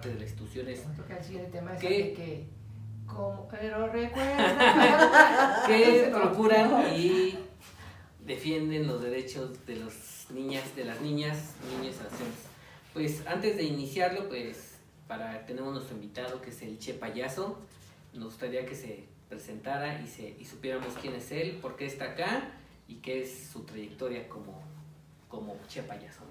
parte de las instituciones. Vamos a tocar el siguiente tema, es que, como, pero recuerda que procuran y defienden los derechos de las niñas, de las niñas, niños y adolescentes. Pues antes de iniciarlo, pues para tenemos nuestro invitado que es el Che Payaso, nos gustaría que se presentara y, se, y supiéramos quién es él, por qué está acá y qué es su trayectoria como, como Che Payaso,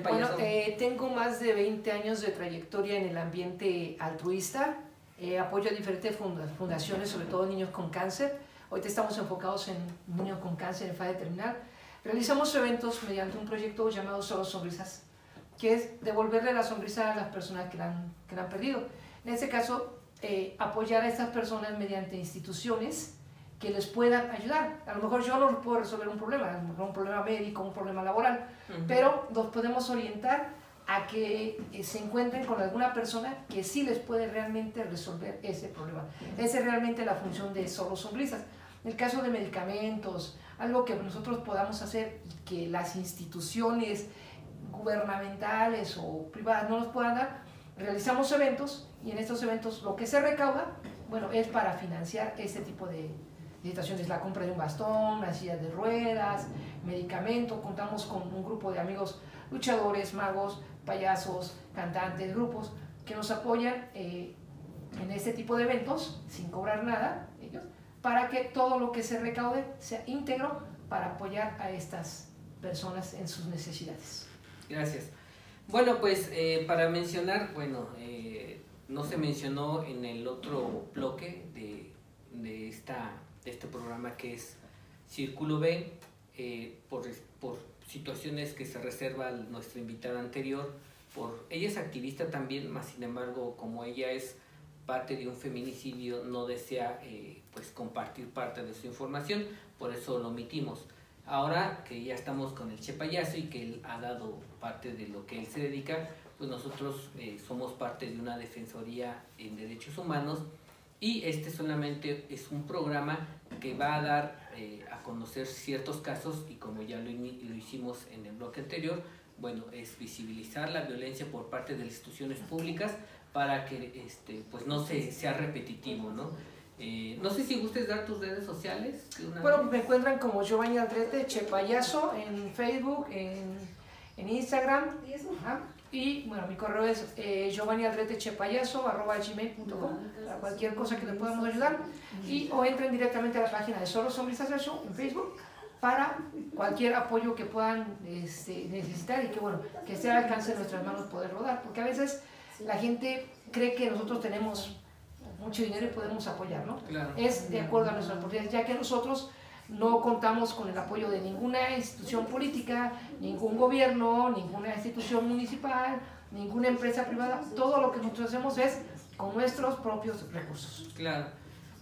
Bueno, eh, tengo más de 20 años de trayectoria en el ambiente altruista. Eh, apoyo a diferentes funda- fundaciones, sobre todo niños con cáncer. Ahorita estamos enfocados en niños con cáncer en fase terminal. Realizamos eventos mediante un proyecto llamado Solo Sonrisas, que es devolverle la sonrisa a las personas que la han, que la han perdido. En este caso, eh, apoyar a estas personas mediante instituciones que les puedan ayudar. A lo mejor yo no puedo resolver un problema, un problema médico, un problema laboral, Ujú. pero los podemos orientar a que eh, se encuentren con alguna persona que sí les puede realmente resolver ese problema. Esa es realmente la función de Solo Sonrisas. En el caso de medicamentos, algo que nosotros podamos hacer que las instituciones gubernamentales o privadas no nos puedan dar, realizamos eventos y en estos eventos lo que se recauda, bueno, es para financiar este tipo de, de situaciones, la compra de un bastón, una silla de ruedas, medicamento, contamos con un grupo de amigos luchadores, magos, payasos, cantantes, grupos que nos apoyan eh, en este tipo de eventos sin cobrar nada ellos, para que todo lo que se recaude sea íntegro para apoyar a estas personas en sus necesidades. Gracias. Bueno, pues eh, para mencionar, bueno, eh, no se mencionó en el otro bloque de, de, esta, de este programa que es Círculo B, eh, por, por situaciones que se reserva nuestra invitada anterior. Por, ella es activista también, más sin embargo, como ella es parte de un feminicidio, no desea eh, pues compartir parte de su información, por eso lo omitimos. Ahora que ya estamos con el Che Payaso y que él ha dado parte de lo que él se dedica, pues nosotros eh, somos parte de una defensoría en derechos humanos y este solamente es un programa que va a dar eh, a conocer ciertos casos y como ya lo, lo hicimos en el bloque anterior, bueno, es visibilizar la violencia por parte de las instituciones públicas para que este, pues no se, sea repetitivo, ¿no? Eh, no sé si gustes dar tus redes sociales. una Bueno, vez. me encuentran como Giovanni Aldrete, Che Payaso, en Facebook, en, en Instagram. ajá, Y bueno, mi correo es eh, giovannialdretechepayaso.gmail.com para cualquier cosa que le podamos ayudar. Y o entren directamente a la página de Solo Show en Facebook para cualquier apoyo que puedan este, necesitar y que bueno, que esté al alcance de nuestras manos poder rodar. Porque a veces la gente cree que nosotros tenemos mucho dinero y podemos apoyar, ¿no? Claro. es de acuerdo a nuestras posibilidades, ya que nosotros no contamos con el apoyo de ninguna institución política, ningún gobierno, ninguna institución municipal, ninguna empresa privada. Todo lo que nosotros hacemos es con nuestros propios recursos. Claro.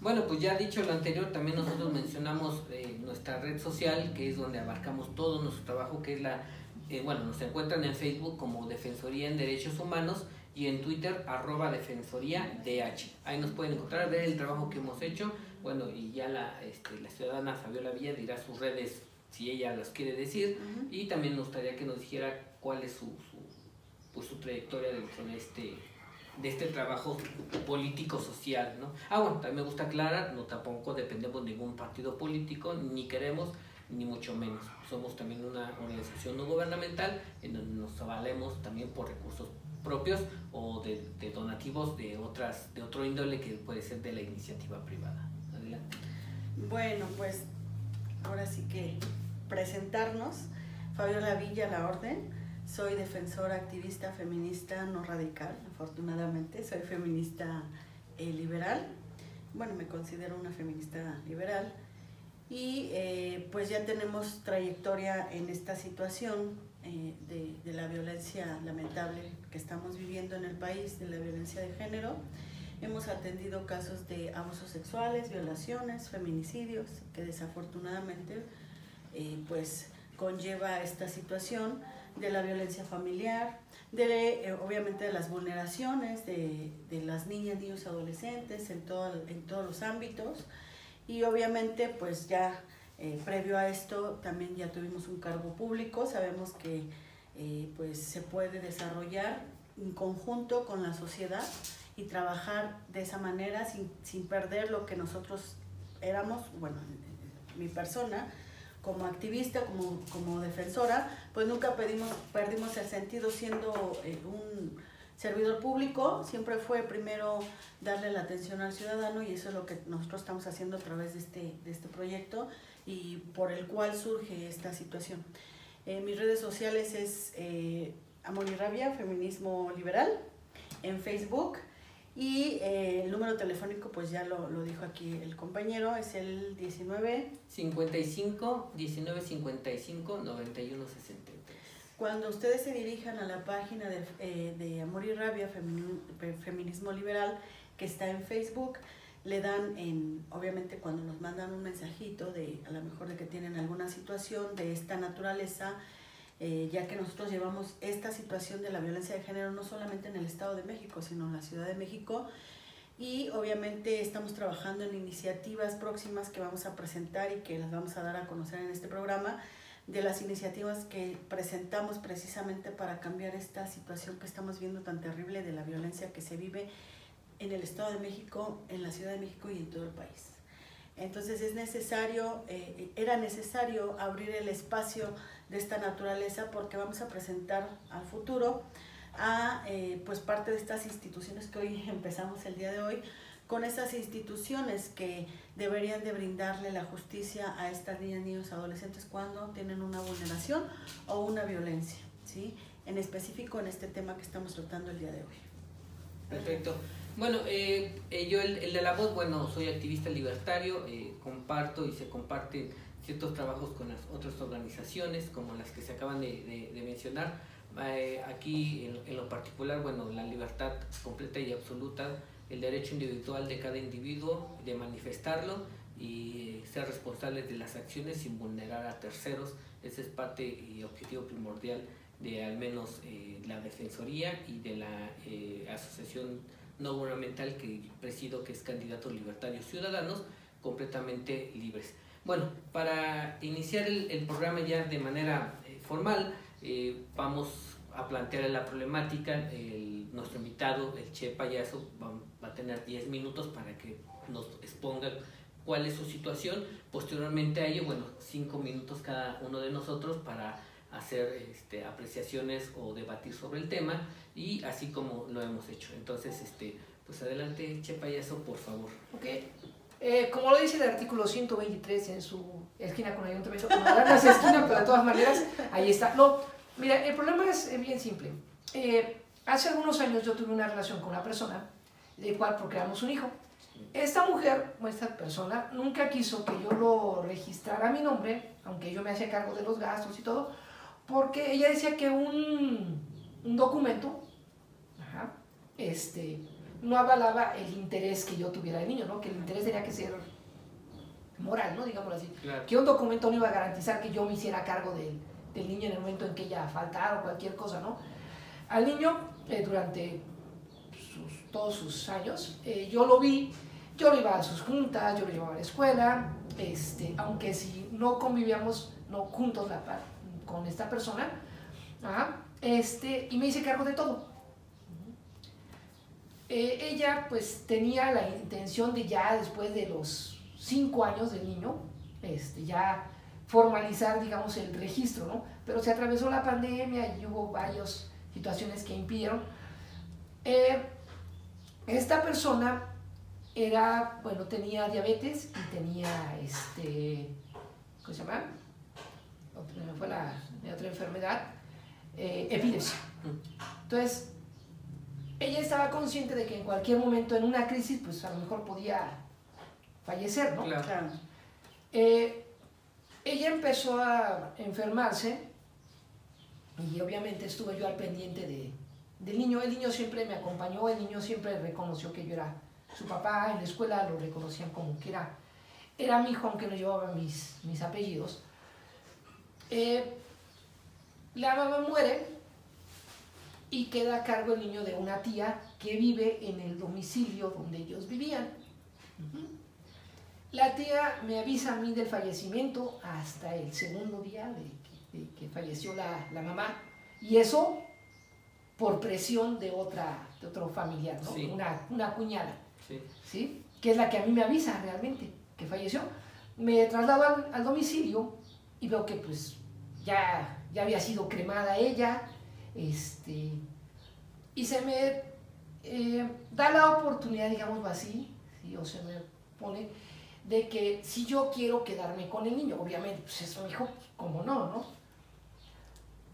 Bueno, pues ya dicho lo anterior, también nosotros mencionamos eh, nuestra red social, que es donde abarcamos todo nuestro trabajo, que es la, eh, bueno, nos encuentran en Facebook como Defensoría en Derechos Humanos y en Twitter arroba Defensoría DH. Ahí nos pueden encontrar, ver el trabajo que hemos hecho, bueno, y ya la, este, la ciudadana Fabiola Villa dirá sus redes si ella las quiere decir, y también nos gustaría que nos dijera cuál es su, su, pues, su trayectoria dentro de este de este trabajo político social, ¿no? Ah, bueno, también me gusta aclarar, no tampoco dependemos de ningún partido político, ni queremos, ni mucho menos. Somos también una organización no gubernamental en donde nos valemos también por recursos propios o de, de donativos de otras, de otro índole que puede ser de la iniciativa privada. Bueno, pues ahora sí que presentarnos. Fabiola Villa, La Orden. Soy defensora, activista, feminista, no radical, afortunadamente. Soy feminista eh, liberal. Bueno, me considero una feminista liberal. Y eh, pues ya tenemos trayectoria en esta situación eh, de la violencia lamentable que estamos viviendo en el país, de la violencia de género. Hemos atendido casos de abusos sexuales, violaciones, feminicidios, que desafortunadamente eh, pues conlleva esta situación de la violencia familiar, de eh, obviamente de las vulneraciones de, de, las niñas, niños, adolescentes en, todo, en todos los ámbitos. Y obviamente pues ya eh, previo a esto también ya tuvimos un cargo público, sabemos que pues se puede desarrollar en conjunto con la sociedad y trabajar de esa manera sin, sin perder lo que nosotros éramos, bueno, mi persona, como activista, como, como defensora, pues nunca pedimos, perdimos el sentido siendo eh, un servidor público, siempre fue primero darle la atención al ciudadano y eso es lo que nosotros estamos haciendo a través de este, de este proyecto y por el cual surge esta situación. En mis redes sociales es eh, Amor y Rabia, Feminismo Liberal, en Facebook y eh, el número telefónico, pues ya lo, lo, dijo aquí el compañero, es el 19... 55 19 55 91 63. Cuando ustedes se dirijan a la página de, eh, de Amor y Rabia, Feminismo Liberal, que está en Facebook, le dan en, obviamente cuando nos mandan un mensajito de a lo mejor de que tienen alguna situación de esta naturaleza, eh, ya que nosotros llevamos esta situación de la violencia de género no solamente en el Estado de México, sino en la Ciudad de México. Y obviamente estamos trabajando en iniciativas próximas que vamos a presentar y que las vamos a dar a conocer en este programa, de las iniciativas que presentamos precisamente para cambiar esta situación que estamos viendo tan terrible de la violencia que se vive en el Estado de México, en la Ciudad de México y en todo el país. Entonces es necesario, eh, era necesario abrir el espacio de esta naturaleza porque vamos a presentar al futuro a eh, pues parte de estas instituciones que hoy empezamos el día de hoy con esas instituciones que deberían de brindarle la justicia a estas niñas, niños, adolescentes cuando tienen una vulneración o una violencia, ¿sí? En específico en este tema que estamos tratando el día de hoy. Perfecto. Bueno, eh, eh, yo el, de la voz, bueno, soy activista libertario, comparto y se comparten ciertos trabajos con las otras organizaciones, como las que se acaban de, de, mencionar. Eh, aquí, en, en, lo particular, bueno, la libertad completa y absoluta, el derecho individual de cada individuo de manifestarlo y ser responsables de las acciones sin vulnerar a terceros. Ese es parte y objetivo primordial de al menos la Defensoría y de la Asociación no gubernamental que presido, que es Candidatos Libertarios Ciudadanos, completamente libres. Bueno, para iniciar el, programa ya de manera eh, formal, eh, vamos a plantear la problemática. El, nuestro invitado, el Che Payaso, va, va, a tener 10 minutos para que nos exponga cuál es su situación. Posteriormente a ello, bueno, 5 minutos cada uno de nosotros para hacer este, apreciaciones o debatir sobre el tema y así como lo hemos hecho. Entonces, este, pues adelante, Che Payaso, por favor. Ok. Eh, como lo dice el artículo 123 en su esquina con ayuntamiento, como es esquina, pero de todas maneras, ahí está. No, mira, el problema es bien simple. Eh, hace algunos años yo tuve una relación con una persona, de cual procreamos un hijo. Esta mujer, o esta persona, nunca quiso que yo lo registrara a mi nombre, aunque yo me hacía cargo de los gastos y todo, porque ella decía que un, un documento ajá, este, no avalaba el interés que yo tuviera del niño, ¿no? que el interés tenía que ser moral, ¿no? digámoslo así. Claro. Que un documento no iba a garantizar que yo me hiciera cargo del, del niño en el momento en que ella faltara o cualquier cosa. ¿no? Al niño, eh, durante sus, todos sus años, eh, yo lo vi, yo lo iba a sus juntas, yo lo llevaba a la escuela, este, aunque si no convivíamos no juntos la, con esta persona, ¿ah? este, y me hice cargo de todo. Eh, ella pues tenía la intención de ya después de los cinco años del niño, este, ya formalizar, digamos, el registro, ¿no? Pero se atravesó la pandemia y hubo varias situaciones que impidieron. Eh, esta persona era, bueno, tenía diabetes y tenía, este, ¿cómo se llama? fue la, la otra enfermedad, eh, epilepsia. Entonces, ella estaba consciente de que en cualquier momento, en una crisis, pues a lo mejor podía fallecer, ¿no? Claro. Eh, ella empezó a enfermarse y obviamente estuve yo al pendiente de, del niño. El niño siempre me acompañó, el niño siempre reconoció que yo era su papá, en la escuela lo reconocían como que era, era mi hijo, aunque no llevaba mis, mis apellidos. Eh, la mamá muere y queda a cargo el niño de una tía que vive en el domicilio donde ellos vivían. La tía me avisa a mí del fallecimiento hasta el segundo día de que, de que falleció la, la, mamá. Y eso por presión de otra de otro familiar, ¿no? Sí. Una, una cuñada, Sí. ¿sí? Que es la que a mí me avisa realmente que falleció. Me traslado al, al domicilio y veo que pues ya, ya había sido cremada ella, este, y se me eh, da la oportunidad, digámoslo así, ¿sí? o se me pone, de que si yo quiero quedarme con el niño, obviamente, pues eso me dijo, como no, ¿no?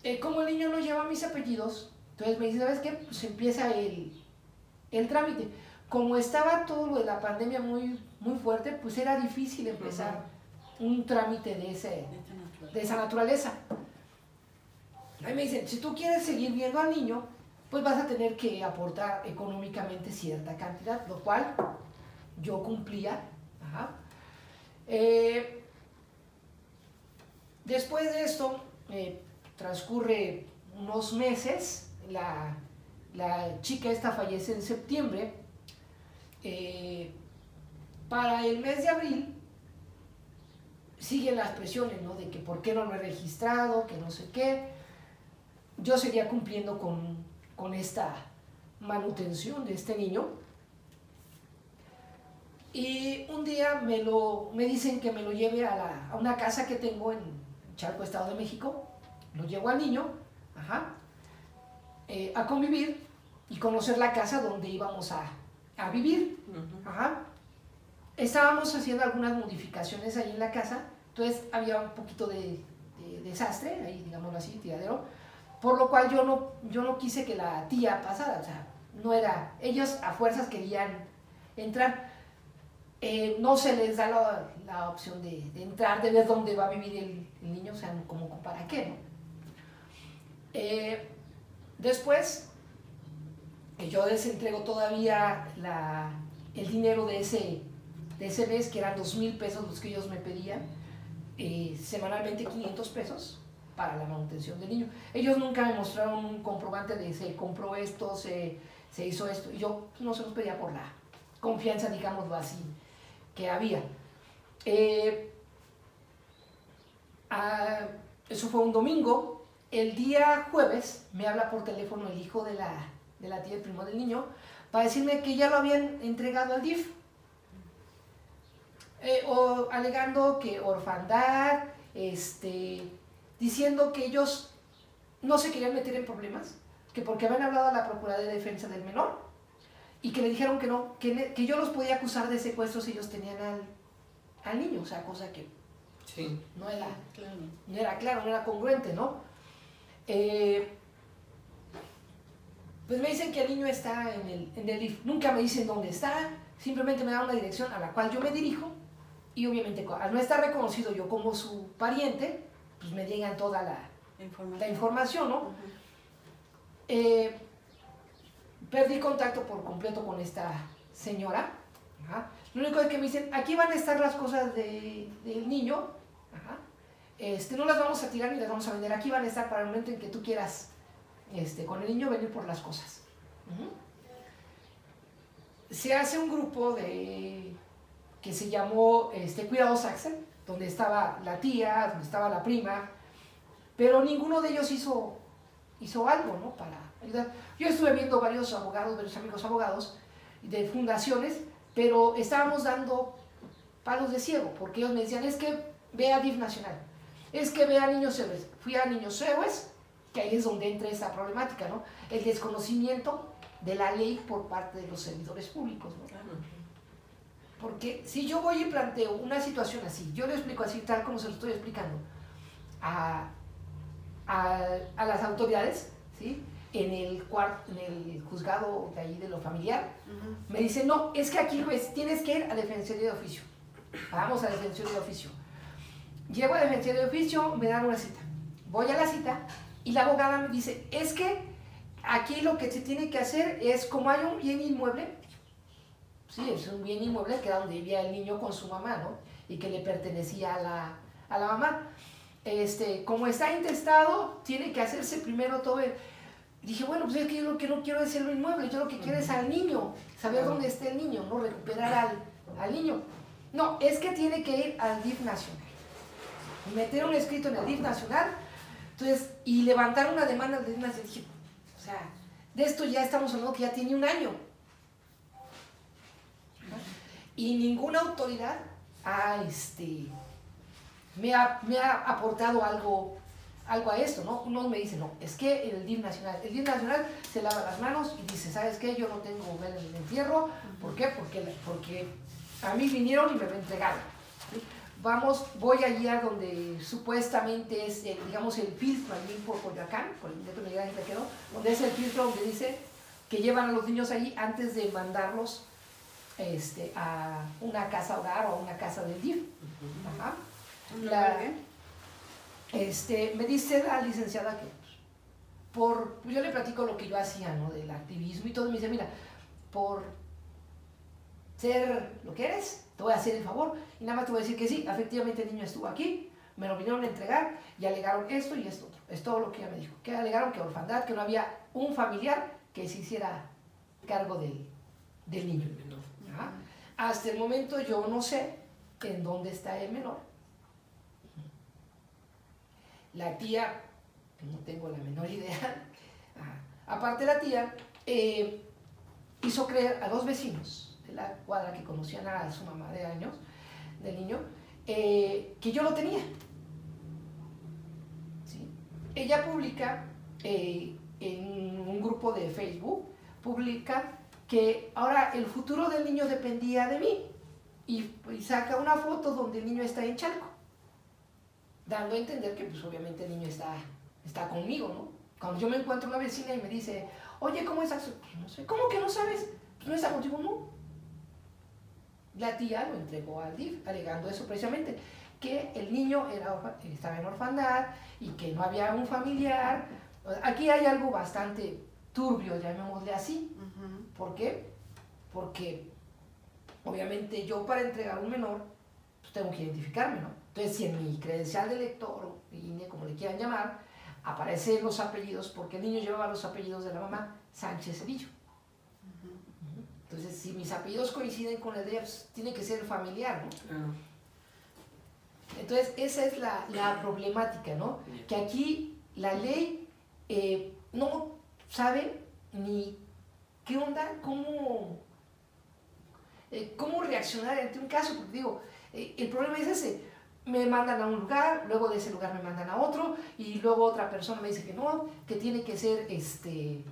Eh, como el niño no lleva mis apellidos, entonces me dice, ¿sabes qué? Pues empieza el, el trámite. Como estaba todo lo de la pandemia muy, muy fuerte, pues era difícil empezar un trámite de, ese, de esa naturaleza. Ahí me dicen, si tú quieres seguir viendo al niño, pues vas a tener que aportar económicamente cierta cantidad, lo cual yo cumplía. Eh, después de esto, eh, transcurre unos meses, la, la chica esta fallece en septiembre. Eh, para el mes de abril siguen las presiones, ¿no? De que por qué no lo he registrado, que no sé qué. Yo seguía cumpliendo con, con esta manutención de este niño. Y un día me, lo, me dicen que me lo lleve a, la- a una casa que tengo en Charco, Estado de México. Lo llevo al niño, ajá, eh, a convivir y conocer la casa donde íbamos a, a vivir. Ajá. Estábamos haciendo algunas modificaciones ahí en la casa, entonces había un poquito de, de desastre, ahí digámoslo así, tiradero, por lo cual yo no, yo no quise que la tía pasara, o sea, no era, ellos a fuerzas querían entrar, Eh, no se les da la, opción de, entrar, de ver dónde va a vivir el, niño, o sea, como para qué, ¿no? Eh, después, yo les entrego todavía la, el dinero de ese, de ese mes, que eran dos mil pesos los que ellos me pedían, eh, semanalmente 500 pesos para la manutención del niño. Ellos nunca me mostraron un comprobante de se compró esto, se, se hizo esto, y yo no se los pedía por la confianza, digámoslo así, que había. Eh, ah, eso fue un domingo. El día jueves me habla por teléfono el hijo de la, de la tía, el primo del niño, para decirme que ya lo habían entregado al DIF. Eh, o alegando que orfandad, este, diciendo que ellos no se querían meter en problemas, que porque habían hablado a la Procuraduría de Defensa del Menor y que le dijeron que no, que, que yo los podía acusar de secuestro si ellos tenían al, al niño, o sea, cosa que Sí. no era, Claro. no era claro, no era congruente, ¿no? Eh, pues me dicen que el niño está en el, en el DIF. Nunca me dicen dónde está, simplemente me dan una dirección a la cual yo me dirijo y obviamente al no estar reconocido yo como su pariente, pues me llegan toda la, Información. la información, ¿no? Eh, perdí contacto por completo con esta señora. ajá. Lo único es que me dicen, aquí van a estar las cosas de- del niño. ajá. Este, no las vamos a tirar ni las vamos a vender. Aquí van a estar para el momento en que tú quieras este, con el niño venir por las cosas. Se hace un grupo de que se llamó este, Cuidados Axel, donde estaba la tía, donde estaba la prima, pero ninguno de ellos hizo hizo algo, ¿no? Para ayudar. Yo estuve viendo varios abogados, varios amigos abogados de fundaciones, pero estábamos dando palos de ciego, porque ellos me decían, es que ve a DIF Nacional, es que ve a Niños Héroes. Fui a Niños Héroes, que ahí es donde entra esta problemática, ¿no? El desconocimiento de la ley por parte de los servidores públicos, ¿no? Porque si yo voy y planteo una situación así, yo le explico así, tal como se lo estoy explicando, a, a, a las autoridades, ¿sí? En el, en el juzgado de ahí de lo familiar, me dicen, no, es que aquí juez, tienes que ir a defensoría de oficio. Vamos a defensoría de oficio. Llego a defensoría de oficio, me dan una cita. Voy a la cita y la abogada me dice, es que aquí lo que se tiene que hacer es, como hay un bien inmueble, sí, es un bien inmueble que era donde vivía el niño con su mamá, ¿no? Y que le pertenecía a la, a la mamá. Este, como está intestado, tiene que hacerse primero todo el... Dije, bueno, pues es que yo lo que no quiero es el inmueble, yo lo que quiero es al niño, saber dónde está el niño, no recuperar al, al niño. No, es que tiene que ir al DIF nacional. Meter un escrito en el DIF nacional Entonces, y levantar una demanda de una dije, o sea, de esto ya estamos hablando que ya tiene un año. Y ninguna autoridad ha, este, me, ha, me ha aportado algo, algo a esto, ¿no? Uno me dice, no, es que el DIF nacional, el DIF nacional se lava las manos y dice, ¿sabes qué? Yo no tengo vela en el entierro. ¿Por qué? Porque, porque a mí vinieron y me lo entregaron. ¿sí? Vamos, voy allí a donde supuestamente es, el, digamos, el filtro allí por Coyoacán, por el quedó, donde es el filtro donde dice que llevan a los niños allí antes de mandarlos este, a una casa hogar o a una casa del DIF. Ajá. La- este, me dice la licenciada que por, yo le platico lo que yo hacía, ¿no? Del activismo y todo, y me dice, mira, por ser lo que eres, te voy a hacer el favor, y nada más te voy a decir que sí, efectivamente el niño estuvo aquí, me lo vinieron a entregar y alegaron esto y esto otro. Es todo lo que ella me dijo. Que alegaron que orfandad, que no había un familiar que se hiciera cargo del, del niño. Hasta el momento yo no sé en dónde está el menor. La tía, no tengo la menor idea. Ajá. Aparte la tía, eh, hizo creer a dos vecinos de la cuadra que conocían a su mamá de años, del niño, eh, que yo lo tenía. ¿Sí? Ella publica eh, en un grupo de Facebook, publica que ahora el futuro del niño dependía de mí y, y saca una foto donde el niño está en Chalco, dando a entender que pues obviamente el niño está, está conmigo, ¿no? Cuando yo me encuentro una vecina y me dice, oye, ¿cómo estás? Pues no sé, ¿cómo que no sabes? Pues no está contigo, no. La tía lo entregó al DIF, alegando eso precisamente, que el niño era, estaba en orfandad y que no había un familiar. Aquí hay algo bastante turbio, llamémosle así. Ujú. ¿Por qué? Porque obviamente yo para entregar un menor, pues tengo que identificarme, ¿no? Entonces, si en mi credencial de lector o INE, como le quieran llamar, aparecen los apellidos, porque el niño llevaba los apellidos de la mamá, Sánchez Cedillo. Entonces, si mis apellidos coinciden con el de ella, pues tiene que ser familiar, ¿no? Entonces, esa es la, la problemática, ¿no? Que aquí la ley eh, no sabe ni qué onda, cómo, eh, cómo reaccionar ante un caso. Porque digo, eh, el problema es ese. Me mandan a un lugar, luego de ese lugar me mandan a otro, y luego otra persona me dice que no, que tiene que ser, este,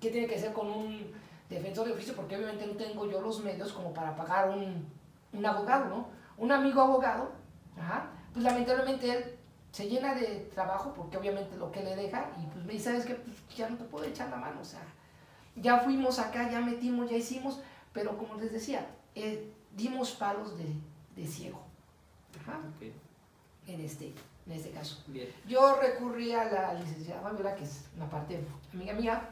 que tiene que ser con un defensor de oficio, porque obviamente no tengo yo los medios como para pagar un, un abogado, ¿no? Un amigo abogado, pues lamentablemente él se llena de trabajo porque obviamente lo que le deja y pues me dice, ¿sabes qué? Pues ya no te puedo echar la mano, o sea, ya fuimos acá, ya metimos, ya hicimos, pero como les decía, eh, dimos palos de, de ciego, ajá, Ok, en este, en este caso. Bien. Yo recurrí a la licenciada Fabiola, que es una parte amiga mía,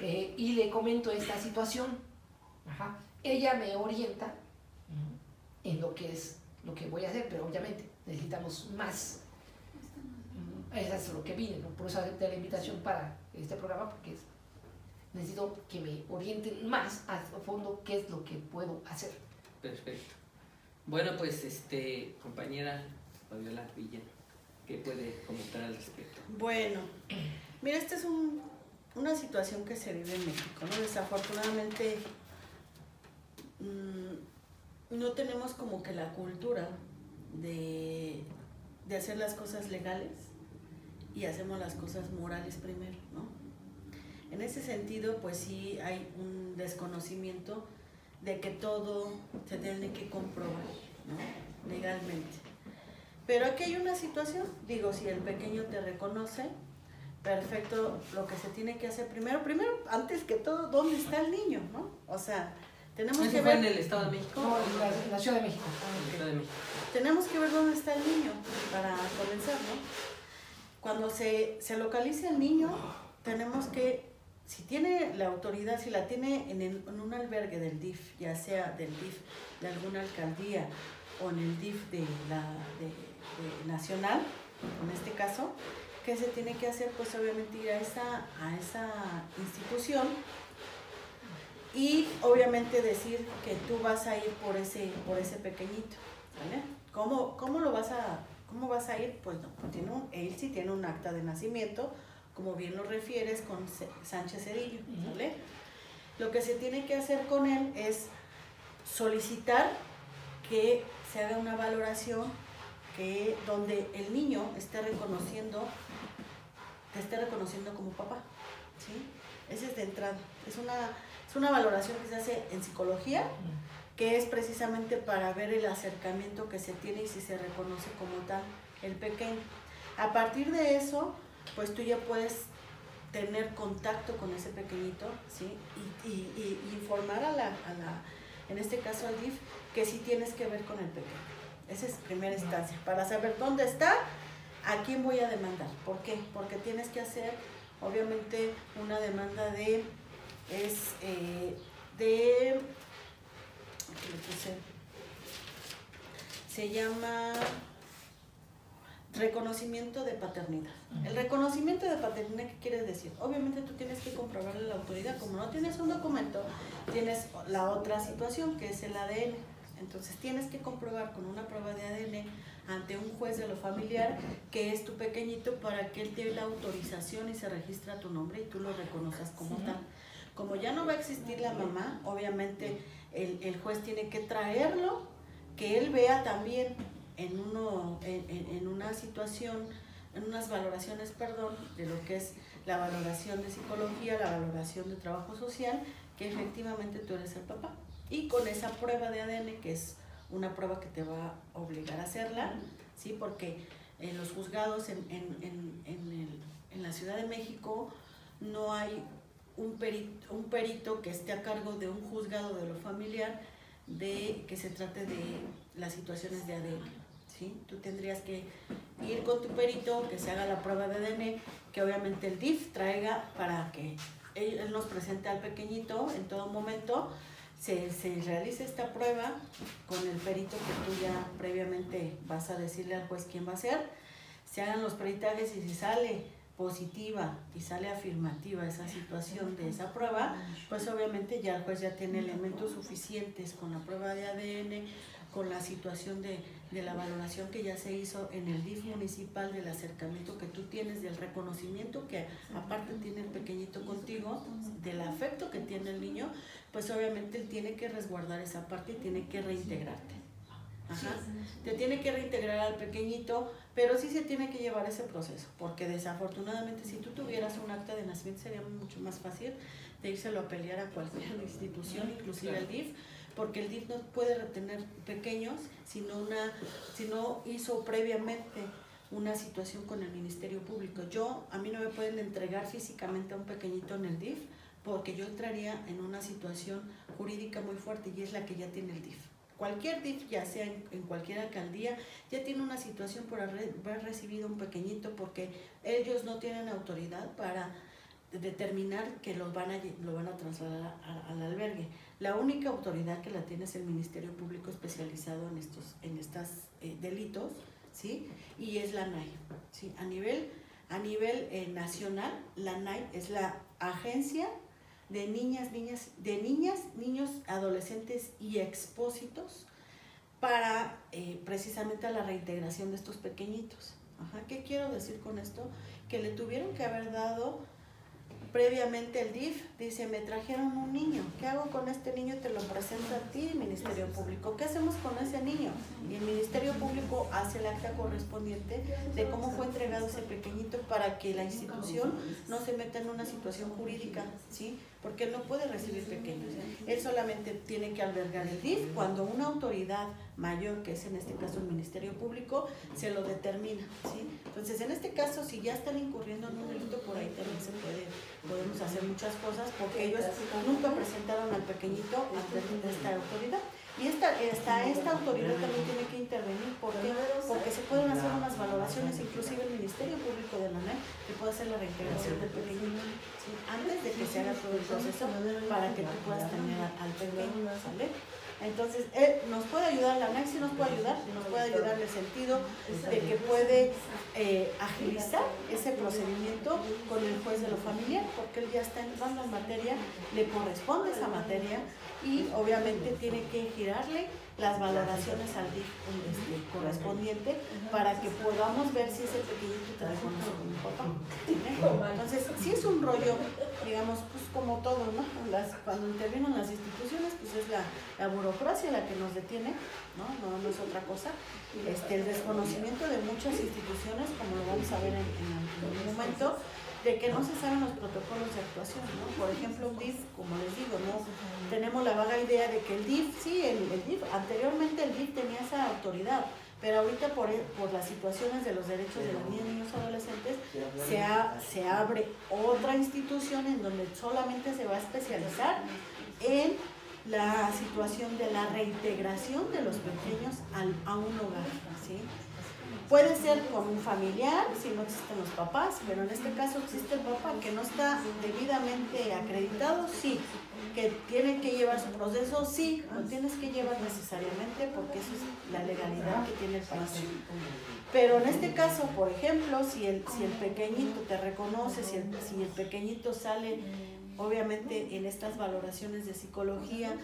eh, y le comento esta situación. Ajá. Ella me orienta en lo que es lo que voy a hacer, pero obviamente necesitamos más. Eso es lo que vine, ¿no? por eso acepté la invitación para este programa, porque es- necesito que me orienten más a fondo qué es lo que puedo hacer. Perfecto. Bueno, pues, este, compañera Fabiola Villa, ¿qué puede comentar al respecto? Bueno, mira, esta es un- una situación que se vive en México, ¿no? Desafortunadamente mm, no tenemos como que la cultura de, de hacer las cosas legales y hacemos las cosas morales primero, ¿no? En ese sentido, pues sí hay un desconocimiento de que todo se tiene que comprobar, ¿no? Legalmente. Pero aquí hay una situación, digo, si el pequeño te reconoce, perfecto, lo que se tiene que hacer primero, primero, antes que todo, ¿dónde está el niño, no? O sea, tenemos ¿Eso que fue ver, en el Estado de México? No, en la, en la Ciudad de México. De tenemos que ver dónde está el niño para comenzar, ¿no? Cuando se, se localice el niño, tenemos que, si tiene la autoridad, si la tiene en, el- en un albergue del DIF, ya sea del DIF de alguna alcaldía o en el DIF de la de, de nacional, en este caso, ¿qué se tiene que hacer? Pues obviamente ir a esa, a esa institución y obviamente decir que tú vas a ir por ese, por ese pequeñito, ¿vale? ¿Cómo, cómo lo vas a ¿Cómo vas a ir? Pues no, tiene un, él sí tiene un acta de nacimiento, como bien lo refieres con Sánchez Cedillo, ¿vale? Lo que se tiene que hacer con él es solicitar que se haga una valoración que donde el niño esté reconociendo, te esté reconociendo como papá, ¿sí? Ese es de entrada. Es una, es una valoración que se hace en psicología, que es precisamente para ver el acercamiento que se tiene y si se reconoce como tal el pequeño. A partir de eso, pues tú ya puedes tener contacto con ese pequeñito, ¿sí? Y, y, y informar a la, a la, en este caso al DIF, que sí tienes que ver con el pequeño. Esa es primera instancia, para saber dónde está, a quién voy a demandar. ¿Por qué? Porque tienes que hacer, obviamente, una demanda de, es, eh, de, se llama reconocimiento de paternidad. El reconocimiento de paternidad, ¿qué quiere decir? Obviamente tú tienes que comprobarle la autoridad. Como no tienes un documento, tienes la otra situación, que es el ADN. Entonces tienes que comprobar con una prueba de ADN ante un juez de lo familiar que es tu pequeñito para que él te dé la autorización y se registra tu nombre y tú lo reconozcas como tal. Como ya no va a existir la mamá, obviamente el, el juez tiene que traerlo, que él vea también en, uno, en, en, una situación, en unas valoraciones, perdón, de lo que es la valoración de psicología, la valoración de trabajo social, que efectivamente tú eres el papá. Y con esa prueba de ADN, que es una prueba que te va a obligar a hacerla, ¿sí? porque en los juzgados en, en, en, el, la Ciudad de México no hay un perito, un perito que esté a cargo de un juzgado de lo familiar de que se trate de las situaciones de ADN. Tú tendrías que ir con tu perito, que se haga la prueba de ADN, que obviamente el DIF traiga para que él, nos presente al pequeñito en todo momento, se, se, realice esta prueba con el perito que tú ya previamente vas a decirle al juez quién va a ser, se hagan los peritajes y si sale positiva y sale afirmativa esa situación de esa prueba, pues obviamente ya el juez ya tiene elementos suficientes con la prueba de ADN, con la situación de, de, la valoración que ya se hizo en el DIF municipal, del acercamiento que tú tienes, del reconocimiento que aparte tiene el pequeñito contigo, del afecto que tiene el niño, pues obviamente él tiene que resguardar esa parte y tiene que reintegrarte. Ajá. Te tiene que reintegrar al pequeñito, pero sí se tiene que llevar ese proceso, porque desafortunadamente si tú tuvieras un acta de nacimiento sería mucho más fácil de írselo a pelear a cualquier institución, inclusive al DIF, porque el DIF no puede retener pequeños si no, una, si no hizo previamente una situación con el Ministerio Público. Yo, a mí no me pueden entregar físicamente a un pequeñito en el DIF porque yo entraría en una situación jurídica muy fuerte y es la que ya tiene el DIF. Cualquier DIF, ya sea en, en cualquier alcaldía, ya tiene una situación por haber recibido un pequeñito porque ellos no tienen autoridad para determinar que los van a, lo van a trasladar al albergue. La única autoridad que la tiene es el Ministerio Público especializado en estos en estos eh, delitos, ¿sí? Y es la NAI, ¿sí? A nivel, a nivel eh, nacional, la NAI es la agencia de niñas, niñas, de niñas, niños, adolescentes y expósitos para eh, precisamente la reintegración de estos pequeñitos. Ajá. ¿Qué quiero decir con esto? Que le tuvieron que haber dado previamente el DIF dice, me trajeron un niño, ¿qué hago con este niño? Te lo presento a ti, Ministerio Público. ¿Qué hacemos con ese niño? Y el Ministerio Público hace el acta correspondiente de cómo fue entregado ese pequeñito para que la institución no se meta en una situación jurídica, ¿sí? Porque él no puede recibir pequeños. Él solamente tiene que albergar el DIF cuando una autoridad mayor, que es en este caso el Ministerio Público, se lo determina. Entonces, en este caso, si ya están incurriendo en un delito, por ahí también se puede podemos hacer muchas cosas porque ellos nunca presentaron al pequeñito ante esta autoridad. Y esta, esta, esta autoridad también tiene que intervenir porque, porque se pueden hacer unas valoraciones, inclusive el Ministerio Público de la NEP que puede hacer la reintegración del pequeño antes de que se haga todo el proceso para que tú puedas tener al pequeño. ¿sale? Entonces, él nos puede ayudar, la ANAC sí nos puede ayudar, nos puede ayudar en el sentido de que puede eh, agilizar ese procedimiento con el juez de lo familiar, porque él ya está entrando en materia, le corresponde esa materia y obviamente tiene que girarle las valoraciones al DIF este, correspondiente para que podamos ver si ese pequeñito te reconoce como papá. Entonces, si es un rollo, digamos, pues como todo, ¿no? Cuando intervienen las instituciones, pues es la, la, burocracia la que nos detiene, ¿no? ¿no? Es otra cosa. Este, el desconocimiento de muchas instituciones, como lo vamos a ver en, en, momento, de que no se saben los protocolos de actuación, ¿no? Por ejemplo, un DIF, como les digo, ¿no? Tenemos la vaga idea de que el DIF, sí, el, DIF, anteriormente el DIF tenía esa autoridad, pero ahorita por, por las situaciones de los derechos de los niños, niños adolescentes, se, ha, se abre otra institución en donde solamente se va a especializar en la situación de la reintegración de los pequeños al, a un hogar, ¿sí? Puede ser con un familiar, si no existen los papás, pero en este caso existe el papá que no está debidamente acreditado, sí. Que tiene que llevar su proceso, sí. Lo tienes que llevar necesariamente porque eso es la legalidad que tiene el país. Pero en este caso, por ejemplo, si el, si el pequeñito te reconoce, si el, si el pequeñito sale, obviamente en estas valoraciones de psicología,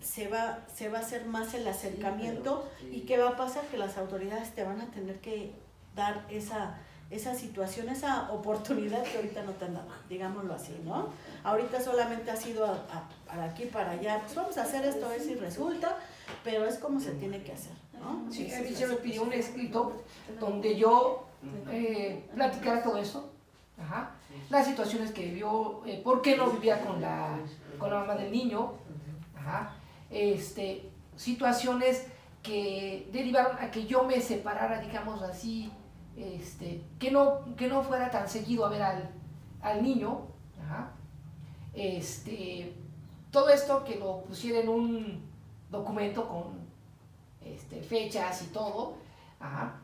se va, se va a hacer más el acercamiento y qué va a pasar que las autoridades te van a tener que dar esa, esa situación, esa oportunidad que ahorita no te han dado, digámoslo así, ¿no? Ahorita solamente ha sido a, a, para aquí, para allá, pues vamos a hacer esto a ver si resulta, pero es como se tiene que hacer, ¿no? Sí, a mí se me pidió un escrito donde yo eh, platicara todo eso, ajá, las situaciones que vivió, eh, por qué no vivía con la, con la mamá del niño, este, situaciones que derivaron a que yo me separara, digamos así, este, que, no, que no fuera tan seguido a ver al, al niño. Este, todo esto que lo pusiera en un documento con este, fechas y todo, ajá,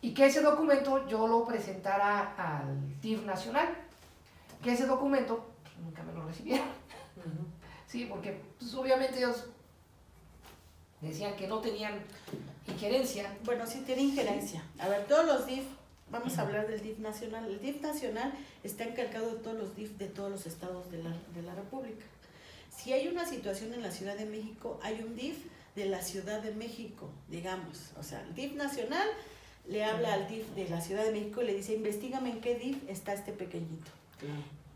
y que ese documento yo lo presentara al TIF nacional, que ese documento nunca me lo recibieron. Uh -huh. Sí, porque pues, obviamente ellos decían que no tenían injerencia. Bueno, sí tiene injerencia. A ver, todos los DIF, vamos a hablar del DIF nacional. El DIF nacional está encargado de todos los DIF de todos los estados de la, de la República. Si hay una situación en la Ciudad de México, hay un DIF de la Ciudad de México, digamos. O sea, el DIF nacional le habla al DIF de la Ciudad de México y le dice, investigame en qué DIF está este pequeñito.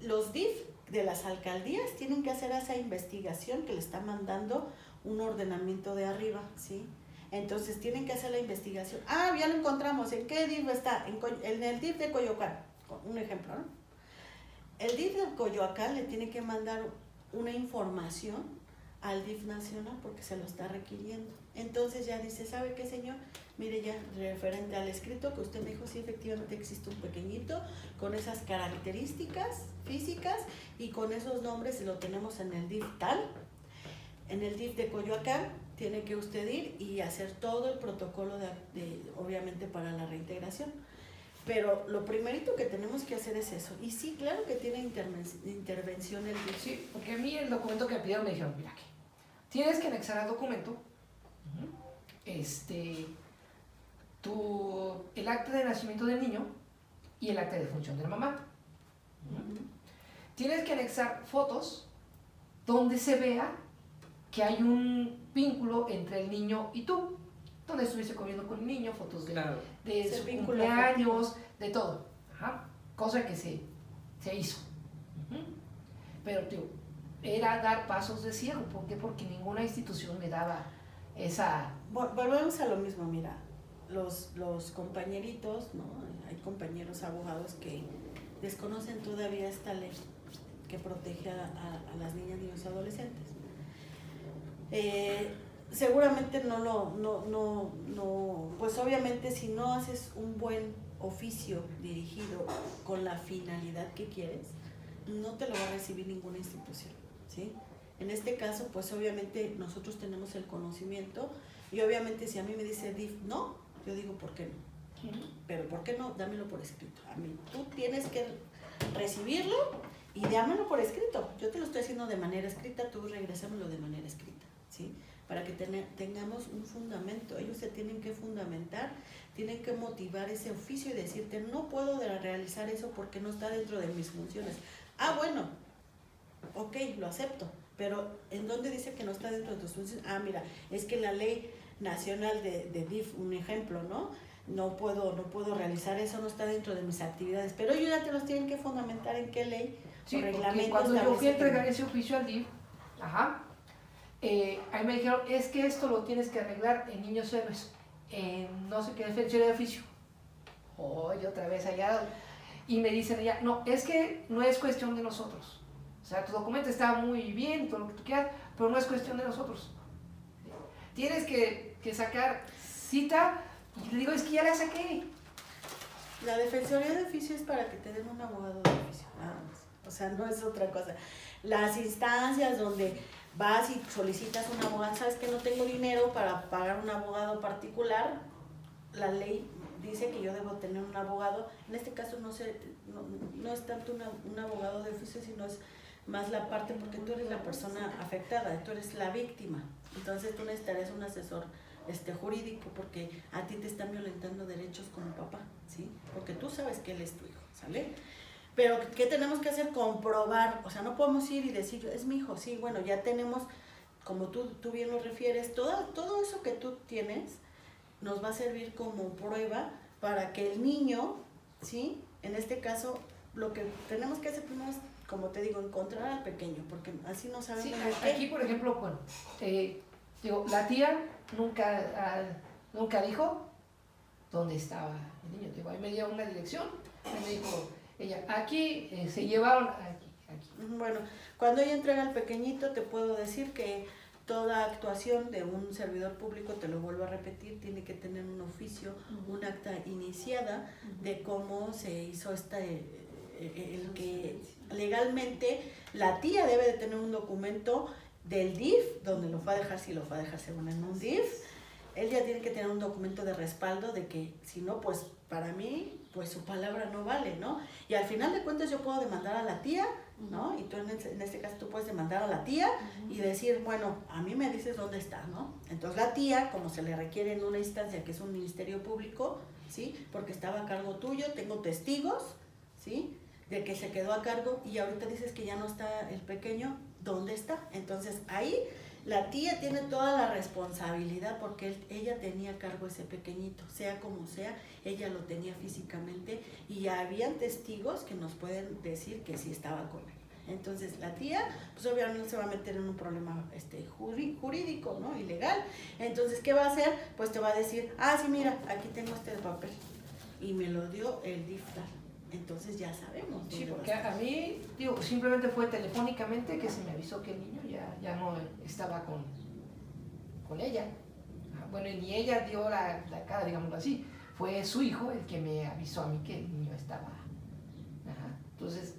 Los DIF de las alcaldías tienen que hacer esa investigación que le está mandando un ordenamiento de arriba, ¿sí? Entonces tienen que hacer la investigación. Ah, ya lo encontramos. ¿En qué DIF está? En, en el DIF de Coyoacán. Un ejemplo, ¿no? El DIF de Coyoacán le tiene que mandar una información al DIF nacional porque se lo está requiriendo. Entonces ya dice, ¿sabe qué, señor? Mire ya, referente al escrito que usted me dijo, sí, efectivamente existe un pequeñito con esas características físicas y con esos nombres lo tenemos en el DIF tal. En el DIF de Coyoacán tiene que usted ir y hacer todo el protocolo, de, obviamente, para la reintegración. Pero lo primerito que tenemos que hacer es eso. Y sí, claro que tiene intervención el DIF. Sí, porque a mí el documento que me pidieron me dijeron, mira que tienes que anexar al documento este, tu, el acta de nacimiento del niño y el acta de función de la mamá. Tienes que anexar fotos donde se vea que hay un vínculo entre el niño y tú. Donde estuviste comiendo con el niño, fotos de, Claro. de su vínculo cumpleaños, de todo. Ajá. Cosa que se, se hizo. Ujú. Pero tío, era dar pasos de ciego. ¿Por qué? Porque ninguna institución me daba esa... Vol- Volvemos a lo mismo, mira, los, los compañeritos, ¿no? Hay compañeros abogados que desconocen todavía esta ley que protege a, las niñas, y adolescentes. Eh, seguramente no lo, no, no, no, pues obviamente si no haces un buen oficio dirigido con la finalidad que quieres, no te lo va a recibir ninguna institución, ¿sí? En este caso, pues obviamente nosotros tenemos el conocimiento y obviamente si a mí me dice DIF no, yo digo, ¿por qué no? Pero ¿por qué no? Dámelo por escrito. A mí, tú tienes que recibirlo y dámelo por escrito. Yo te lo estoy haciendo de manera escrita, tú regrésamelo de manera escrita, ¿sí? para que tengamos un fundamento. Ellos se tienen que fundamentar, tienen que motivar ese oficio y decirte, no puedo realizar eso porque no está dentro de mis funciones. Ah, bueno, ok, lo acepto, pero ¿en dónde dice que no está dentro de tus funciones? Ah, mira, es que la ley nacional de, de DIF, un ejemplo, ¿no? No puedo, no puedo realizar eso, no está dentro de mis actividades, pero ellos ya te los tienen que fundamentar en qué ley sí, o reglamento. Cuando yo fui a entregar ese oficio al DIF, ajá, eh, ahí me dijeron, es que esto lo tienes que arreglar en Niños Héroes, en no sé qué defensoría de oficio. Oye, otra vez allá. Y me dicen allá, no, es que no es cuestión de nosotros. O sea, tu documento está muy bien, todo lo que tú quieras, pero no es cuestión de nosotros. Tienes que, que sacar cita y le digo, es que ya la saqué. La defensoría de oficio es para que te den un abogado de oficio, nada más. O sea, no es otra cosa. Las instancias donde vas y solicitas un abogado, sabes que no tengo dinero para pagar un abogado particular, la ley dice que yo debo tener un abogado, en este caso no, sé, no, es tanto un abogado de oficio, sino es más la parte porque tú eres la persona afectada, tú eres la víctima, entonces tú necesitarías un asesor este, jurídico porque a ti te están violentando derechos como papá, ¿sí? Porque tú sabes que él es tu hijo, ¿sale? Pero ¿qué tenemos que hacer? Comprobar, o sea, no podemos ir y decir, es mi hijo, sí, bueno, ya tenemos, como tú, tú bien lo refieres, todo, todo eso que tú tienes nos va a servir como prueba para que el niño, ¿sí? En este caso, lo que tenemos que hacer primero es, como te digo, encontrar al pequeño, porque así no sabemos. Sí, aquí, por ejemplo, bueno, eh, digo, la tía nunca, ah, nunca dijo dónde estaba el niño. Digo, ahí me dio una dirección, me dijo ella, aquí eh, se llevaron, aquí, aquí. Bueno, cuando ella entrega al pequeñito, te puedo decir que toda actuación de un servidor público, te lo vuelvo a repetir, tiene que tener un oficio, un acta iniciada de cómo se hizo esta, eh, eh, el que legalmente la tía debe de tener un documento del DIF, donde lo va a dejar, si lo va a dejar según en un DIF, él ya tiene que tener un documento de respaldo de que si no, pues para mí, pues su palabra no vale, ¿no? Y al final de cuentas yo puedo demandar a la tía, ¿no? Y tú en, este caso tú puedes demandar a la tía y decir, bueno, a mí me dices dónde está, ¿no? Entonces la tía, como se le requiere en una instancia que es un ministerio público, ¿sí? Porque estaba a cargo tuyo, tengo testigos, ¿sí? De que se quedó a cargo y ahorita dices que ya no está el pequeño, ¿dónde está? Entonces ahí la tía tiene toda la responsabilidad porque ella tenía cargo ese pequeñito, sea como sea, ella lo tenía físicamente y habían testigos que nos pueden decir que sí estaba con él. Entonces la tía, pues obviamente se va a meter en un problema este, jurídico, ¿no? Ilegal. Entonces, ¿qué va a hacer? Pues te va a decir, ah, sí, mira, aquí tengo este papel. Y me lo dio el DIFTAL entonces ya sabemos. Sí, porque a, mí, digo, simplemente fue telefónicamente que se me avisó que el niño ya, ya no estaba con, con ella. Bueno, y ni ella dio la, la cara, digámoslo así. Fue su hijo el que me avisó a mí que el niño estaba. Entonces,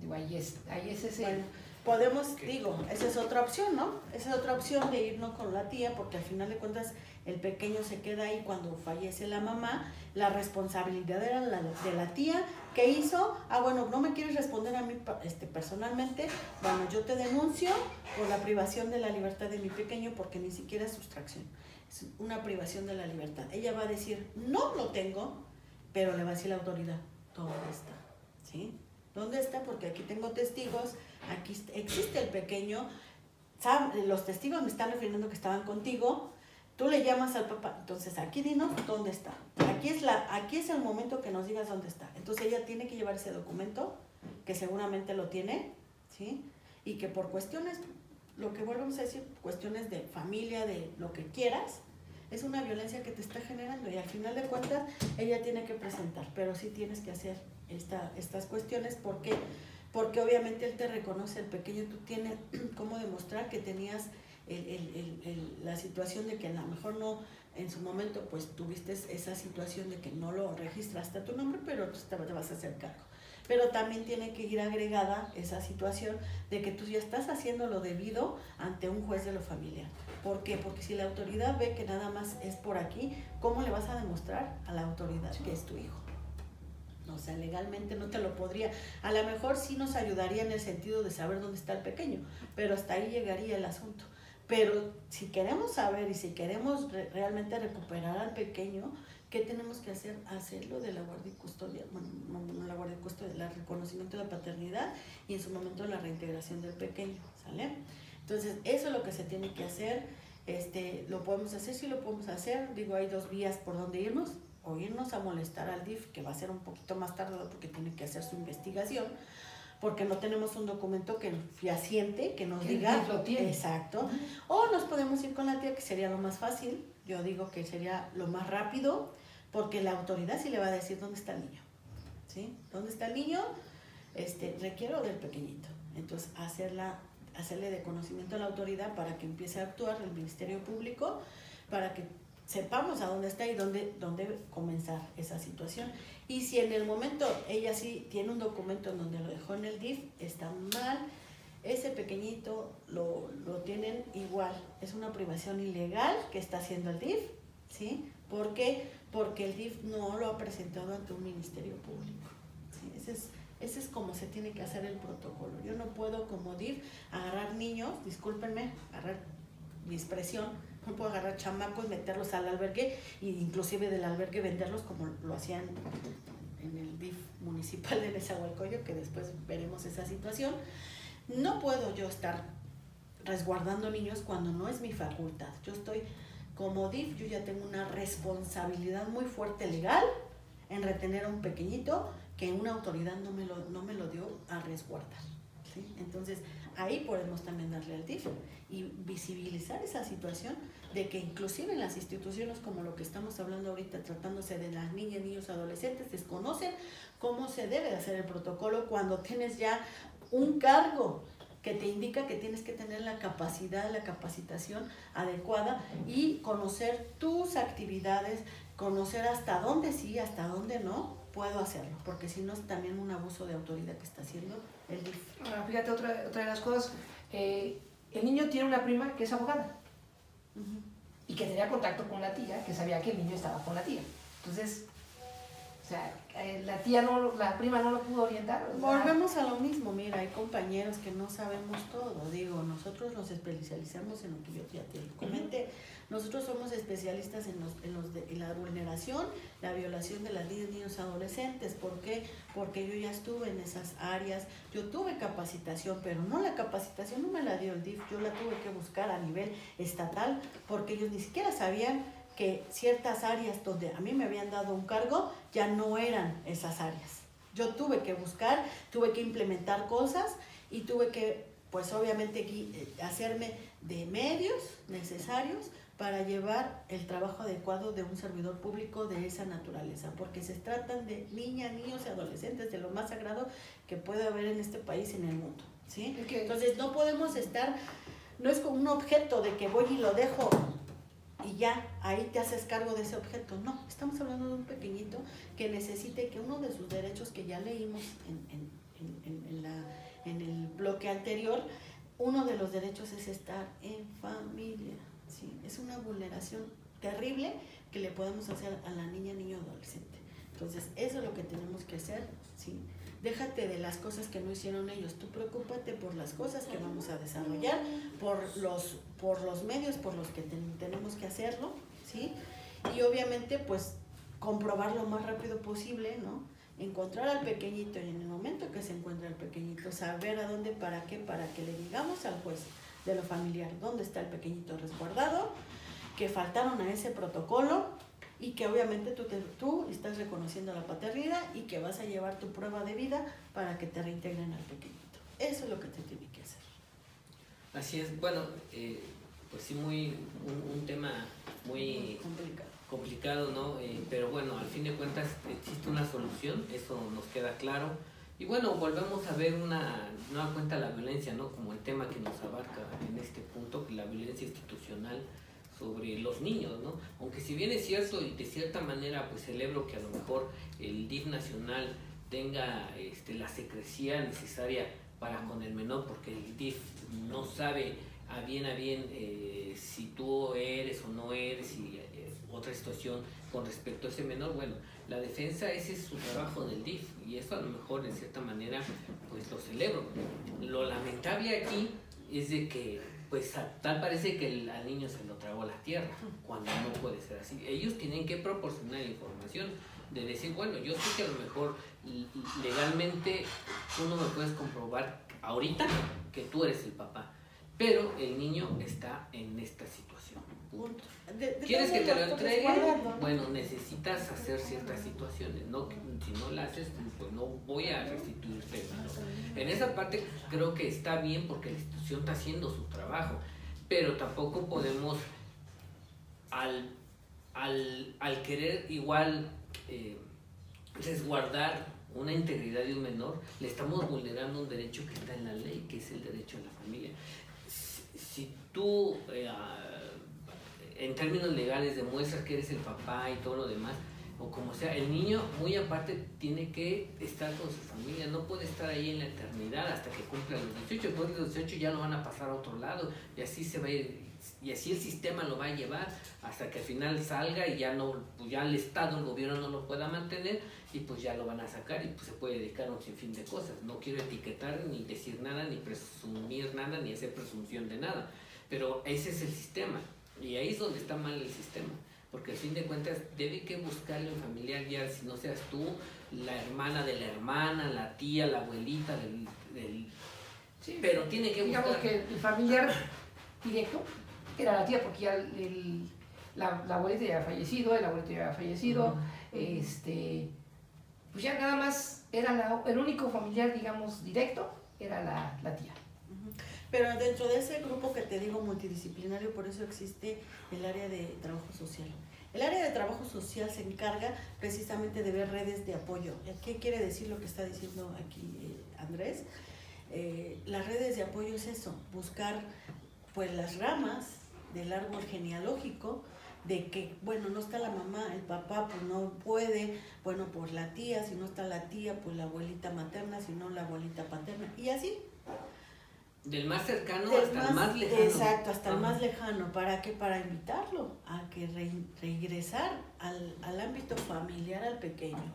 digo, ahí es, ahí es ese... podemos, digo, esa es otra opción, ¿no? Esa es otra opción de irnos con la tía, porque al final de cuentas el pequeño se queda ahí cuando fallece la mamá, la responsabilidad era la, de la tía, ¿qué hizo? Ah, bueno, no me quieres responder a mí este, personalmente, bueno, yo te denuncio por la privación de la libertad de mi pequeño porque ni siquiera es sustracción, es una privación de la libertad. Ella va a decir, no lo tengo, pero le va a decir la autoridad, ¿dónde está? ¿Sí? ¿Dónde está? Porque aquí tengo testigos, aquí existe el pequeño, los testigos me están refiriendo que estaban contigo, Tú le llamas al papá, entonces aquí dinos dónde está. Aquí es, la, aquí es el momento que nos digas dónde está. Entonces ella tiene que llevar ese documento, que seguramente lo tiene, ¿sí? Y que por cuestiones, lo que volvemos a decir, cuestiones de familia, de lo que quieras, es una violencia que te está generando y al final de cuentas ella tiene que presentar, pero sí tienes que hacer esta, estas cuestiones porque, porque obviamente él te reconoce, el pequeño, tú tienes cómo demostrar que tenías la situación de que a lo mejor no, en su momento, pues tuviste esa situación de que no lo registraste a tu nombre, pero tú te, vas a hacer cargo. Pero también tiene que ir agregada esa situación de que tú ya estás haciendo lo debido ante un juez de lo familiar. ¿Por qué? Porque si la autoridad ve que nada más es por aquí, ¿cómo le vas a demostrar a la autoridad que es tu hijo? O sea, legalmente no te lo podría. A lo mejor sí nos ayudaría en el sentido de saber dónde está el pequeño, pero hasta ahí llegaría el asunto Pero si queremos saber y si queremos realmente recuperar al pequeño, ¿qué tenemos que hacer? Hacerlo de la guardia y custodia, bueno, no, la guardia y custodia, el reconocimiento de paternidad y en su momento la reintegración del pequeño, ¿sale? Entonces, eso es lo que se tiene que hacer. Este, lo podemos hacer, sí lo podemos hacer. Digo, hay dos vías por donde irnos. O irnos a molestar al DIF, que va a ser un poquito más tardado porque tiene que hacer su investigación porque no tenemos un documento que fehaciente que nos diga lo tiene. exacto. O nos podemos ir con la tía que sería lo más fácil. Yo digo que sería lo más rápido porque la autoridad sí le va a decir dónde está el niño sí dónde está el niño este requiero del pequeñito. Entonces hacerla hacerle de conocimiento a la autoridad para que empiece a actuar el ministerio público para que sepamos a dónde está y dónde, dónde comenzar esa situación. Y si en el momento ella sí tiene un documento en donde lo dejó en el DIF, está mal, ese pequeñito lo, lo tienen igual. Es una privación ilegal que está haciendo el DIF, ¿sí? ¿Por qué? Porque el DIF no lo ha presentado ante un ministerio público. Ese es, ese es como se tiene que hacer el protocolo. Yo no puedo como DIF agarrar niños, discúlpenme, agarrar mi expresión, no puedo agarrar chamacos, meterlos al albergue e inclusive del albergue venderlos como lo hacían en el DIF municipal de Nezahualcóyotl, que después veremos esa situación. No puedo yo estar resguardando niños cuando no es mi facultad. Yo estoy como DIF, yo ya tengo una responsabilidad muy fuerte legal en retener a un pequeñito que una autoridad no me lo, no me lo dio a resguardar. Entonces, ahí podemos también darle al DIF y visibilizar esa situación de que inclusive en las instituciones como lo que estamos hablando ahorita, tratándose de las niñas, niños, adolescentes, desconocen cómo se debe hacer el protocolo cuando tienes ya un cargo que te indica que tienes que tener la capacidad, la capacitación adecuada y conocer tus actividades, conocer hasta dónde sí, hasta dónde no puedo hacerlo, porque si no es también un abuso de autoridad que está haciendo el DIF. Fíjate, otra, otra de las cosas, eh, el niño tiene una prima que es abogada y que tenía contacto con la tía, que sabía que el niño estaba con la tía. Entonces, o sea, eh, la tía no, la prima no lo pudo orientar. Volvemos a lo mismo, mira, hay compañeros que no sabemos todo, digo, nosotros nos especializamos en lo que yo ya te comenté, nosotros somos especialistas en, los, en, los de, en la vulneración, la violación de las niñas, niños, adolescentes. ¿Por qué? Porque yo ya estuve en esas áreas, yo tuve capacitación, pero no la capacitación no me la dio el DIF, yo la tuve que buscar a nivel estatal porque ellos ni siquiera sabían que ciertas áreas donde a mí me habían dado un cargo ya no eran esas áreas. Yo tuve que buscar, tuve que implementar cosas y tuve que, pues obviamente, eh, hacerme de medios necesarios para llevar el trabajo adecuado de un servidor público de esa naturaleza, porque se tratan de niñas, niños y adolescentes, de lo más sagrado que puede haber en este país y en el mundo. ¿sí? Entonces no podemos estar, no es como un objeto de que voy y lo dejo y ya ahí te haces cargo de ese objeto. No, estamos hablando de un pequeñito que necesite que uno de sus derechos que ya leímos en, en, en, la, en el bloque anterior, uno de los derechos es estar en familia. ¿sí? Es una vulneración terrible que le podemos hacer a la niña, niño, adolescente. Entonces, eso es lo que tenemos que hacer, ¿sí? Déjate de las cosas que no hicieron ellos, tú preocúpate por las cosas que vamos a desarrollar, por los, por los medios por los que tenemos que hacerlo, ¿sí? Y obviamente, pues, comprobar lo más rápido posible, ¿no? Encontrar al pequeñito y en el momento que se encuentra el pequeñito, saber a dónde, para qué, para que le digamos al juez, de lo familiar, dónde está el pequeñito resguardado, que faltaron a ese protocolo y que obviamente tú, tú estás reconociendo la paternidad y que vas a llevar tu prueba de vida para que te reintegren al pequeñito. Eso es lo que te tiene que hacer. Así es, bueno, eh, pues sí, muy, un, tema muy, complicado. complicado, ¿no? Eh, pero bueno, al fin de cuentas existe una solución, eso nos queda claro y bueno, volvemos a ver una nueva cuenta la violencia, ¿no? Como el tema que nos abarca en este punto, la violencia institucional sobre los niños, ¿no? Aunque si bien es cierto y de cierta manera pues celebro que a lo mejor el DIF nacional tenga este, la secrecía necesaria para con el menor, porque el DIF no sabe a bien a bien eh, si tú eres o no eres y eh, otra situación con respecto a ese menor, bueno, la defensa ese es su trabajo del DIF y eso a lo mejor de cierta manera pues lo celebro. Lo lamentable aquí es de que pues tal parece que el, al niño se lo tragó la tierra, cuando no puede ser así. Ellos tienen que proporcionar información de decir, bueno, yo sé que a lo mejor legalmente tú no me puedes comprobar ahorita que tú eres el papá, pero el niño está en esta situación. ¿Quieres que te lo entregue? Bueno, necesitas hacer ciertas situaciones. No, si no la haces, pues no voy a restituirte. En esa parte creo que está bien porque la institución está haciendo su trabajo, pero tampoco podemos al, al, querer igual eh, resguardar una integridad de un menor, le estamos vulnerando un derecho que está en la ley, que es el derecho a la familia. Si, tú... Eh, en términos legales demuestras que eres el papá y todo lo demás, o como sea, el niño muy aparte tiene que estar con su familia, no puede estar ahí en la eternidad hasta que cumpla los 18, después de los 18 ya lo van a pasar a otro lado y así se va a y así el sistema lo va a llevar hasta que al final salga y ya no, pues ya el Estado, el gobierno no lo pueda mantener y pues ya lo van a sacar y pues se puede dedicar a un sinfín de cosas. No quiero etiquetar ni decir nada, ni presumir nada, ni hacer presunción de nada, pero ese es el sistema y ahí es donde está mal el sistema, porque al fin de cuentas debe que buscarle un familiar ya, si no seas tú, la hermana de la hermana, la tía, la abuelita del... sí, pero tiene que buscar... Digamos que el familiar directo era la tía, porque ya el, la, la, abuelita ya había fallecido, el abuelito ya había fallecido, este, pues ya nada más era el único familiar, digamos, directo, era la, la tía. Pero dentro de ese grupo que te digo multidisciplinario, por eso existe el área de trabajo social. El área de trabajo social se encarga precisamente de ver redes de apoyo. ¿Qué quiere decir lo que está diciendo aquí eh, Andrés? Eh, las redes de apoyo es eso, buscar pues las ramas del árbol genealógico de que, bueno, no está la mamá, el papá pues no puede, bueno, por la tía, si no está la tía, pues la abuelita materna, si no la abuelita paterna, y así del más cercano hasta el más lejano. Exacto, hasta el más lejano. ¿Para qué? Para invitarlo a que regresar al, al, ámbito familiar al pequeño.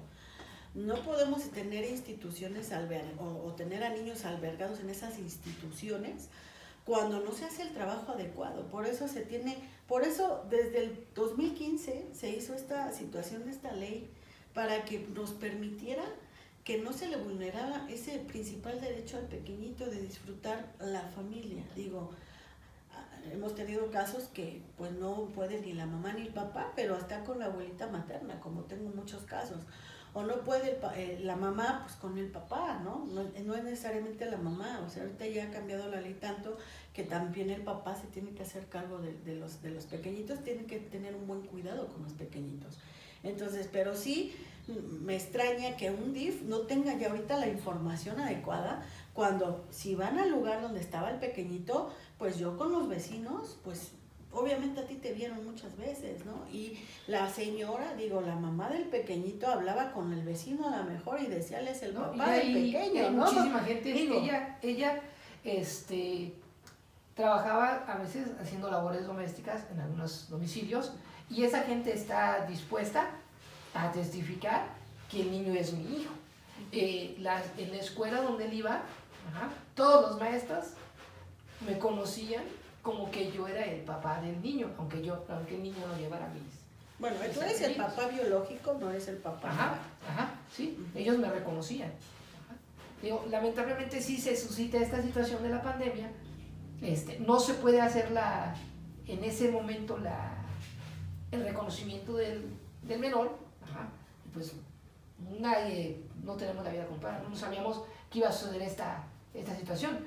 No podemos tener instituciones alber o, o, tener a niños albergados en esas instituciones cuando no se hace el trabajo adecuado. Por eso se tiene, por eso desde el 2015 se hizo esta situación de esta ley para que nos permitiera que no se le vulneraba ese principal derecho al pequeñito de disfrutar la familia. Digo, ah, hemos tenido casos que pues no puede ni la mamá ni el papá, pero hasta con la abuelita materna, como tengo muchos casos. O no puede eh, la mamá pues con el papá, ¿no? ¿no? es necesariamente la mamá, o sea, ahorita ya ha cambiado la ley tanto que también el papá se tiene que hacer cargo de, los, de los pequeñitos, tiene que tener un buen cuidado con los pequeñitos. Entonces, pero sí, me extraña que un DIF no tenga ya ahorita la información adecuada cuando si van al lugar donde estaba el pequeñito, pues yo con los vecinos, pues obviamente a ti te vieron muchas veces, ¿no? Y la señora, digo, la mamá del pequeñito hablaba con el vecino a lo mejor y decía, es el papá del pequeño, ¿no? muchísima gente, ella, ella, este, trabajaba a veces haciendo labores domésticas en algunos domicilios y esa gente está dispuesta a testificar que el niño es mi hijo. Eh, en la escuela donde él iba, todos los maestros me conocían como que yo era el papá del niño, aunque yo, aunque el niño no llevara mis. Bueno, tú eres el papá biológico, no eres el papá. Ajá, ajá, sí, ellos me reconocían. Digo, lamentablemente sí se suscita esta situación de la pandemia. Este, no se puede hacer la, en ese momento la, el reconocimiento del, del menor, pues nadie, no tenemos la vida comprada, no sabíamos que iba a suceder esta, esta situación.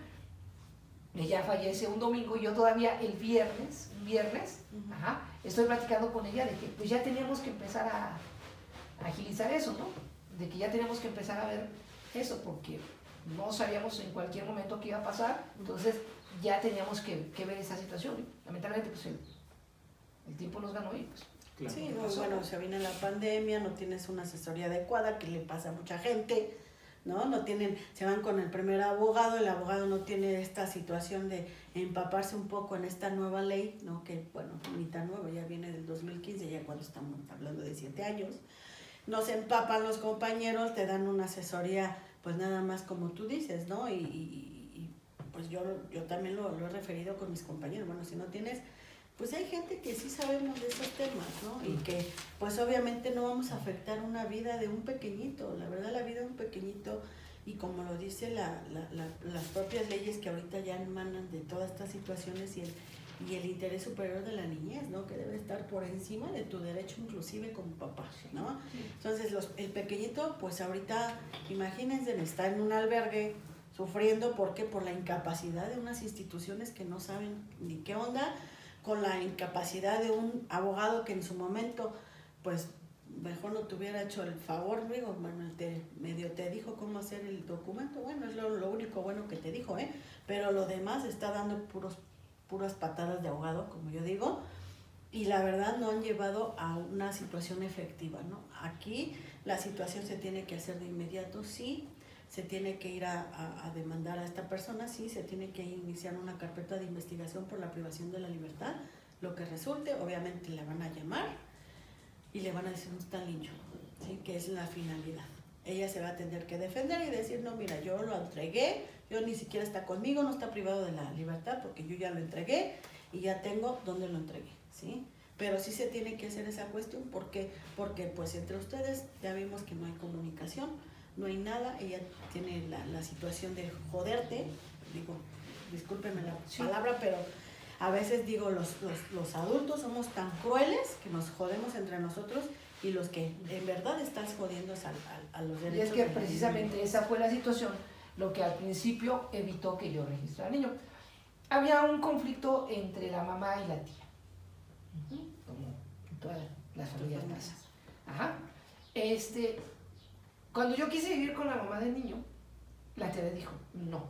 Ella fallece un domingo y yo todavía el viernes, viernes, estoy platicando con ella de que pues ya teníamos que empezar a, agilizar eso, ¿no? De que ya teníamos que empezar a ver eso, porque no sabíamos en cualquier momento qué iba a pasar, entonces ya teníamos que, que ver esa situación. Lamentablemente, pues el, el tiempo nos ganó y pues Sí, bueno, se viene la pandemia, no tienes una asesoría adecuada, que le pasa a mucha gente, ¿no? No tienen, se van con el primer abogado, el abogado no tiene esta situación de empaparse un poco en esta nueva ley, ¿no? Que, bueno, ni tan nueva, ya viene del 2015, ya cuando estamos hablando de siete años. No se empapan los compañeros, te dan una asesoría, pues nada más como tú dices, ¿no? Y, pues yo, yo también lo, lo he referido con mis compañeros, bueno, si no tienes pues hay gente que sí sabemos de esos temas, ¿no? Y que pues obviamente no vamos a afectar una vida de un pequeñito, la verdad la vida de un pequeñito y como lo dice la, la, las propias leyes que ahorita ya emanan de todas estas situaciones y el, y el interés superior de la niñez, ¿no? Que debe estar por encima de tu derecho inclusive como papá, ¿no? Entonces los, el pequeñito pues ahorita imagínense está en un albergue sufriendo porque por la incapacidad de unas instituciones que no saben ni qué onda con la incapacidad de un abogado que en su momento, pues mejor no te hubiera hecho el favor, digo, bueno, te, medio te dijo cómo hacer el documento, bueno, es lo, único bueno que te dijo, ¿eh? Pero lo demás está dando puros, puras patadas de abogado, como yo digo, y la verdad no han llevado a una situación efectiva, ¿no? Aquí la situación se tiene que hacer de inmediato, sí, se tiene que ir a, a, demandar a esta persona, sí, se tiene que iniciar una carpeta de investigación por la privación de la libertad, lo que resulte, obviamente le van a llamar y le van a decir un está niño, ¿sí? que es la finalidad. Ella se va a tener que defender y decir, no, mira, yo lo entregué, yo ni siquiera está conmigo, no está privado de la libertad porque yo ya lo entregué y ya tengo dónde lo entregué, ¿sí? Pero sí se tiene que hacer esa cuestión porque, porque pues entre ustedes ya vimos que no hay comunicación, no hay nada, ella tiene la, la situación de joderte, digo, discúlpenme la palabra, pero a veces digo, los, los, los, adultos somos tan crueles que nos jodemos entre nosotros y los que en verdad estás jodiendo es a, a, a los derechos. Y es que precisamente esa fue la situación, lo que al principio evitó que yo registrara al niño. Había un conflicto entre la mamá y la tía, como en todas las familias pasa. Ajá. Este, cuando yo quise vivir con la mamá del niño, la tía dijo, no.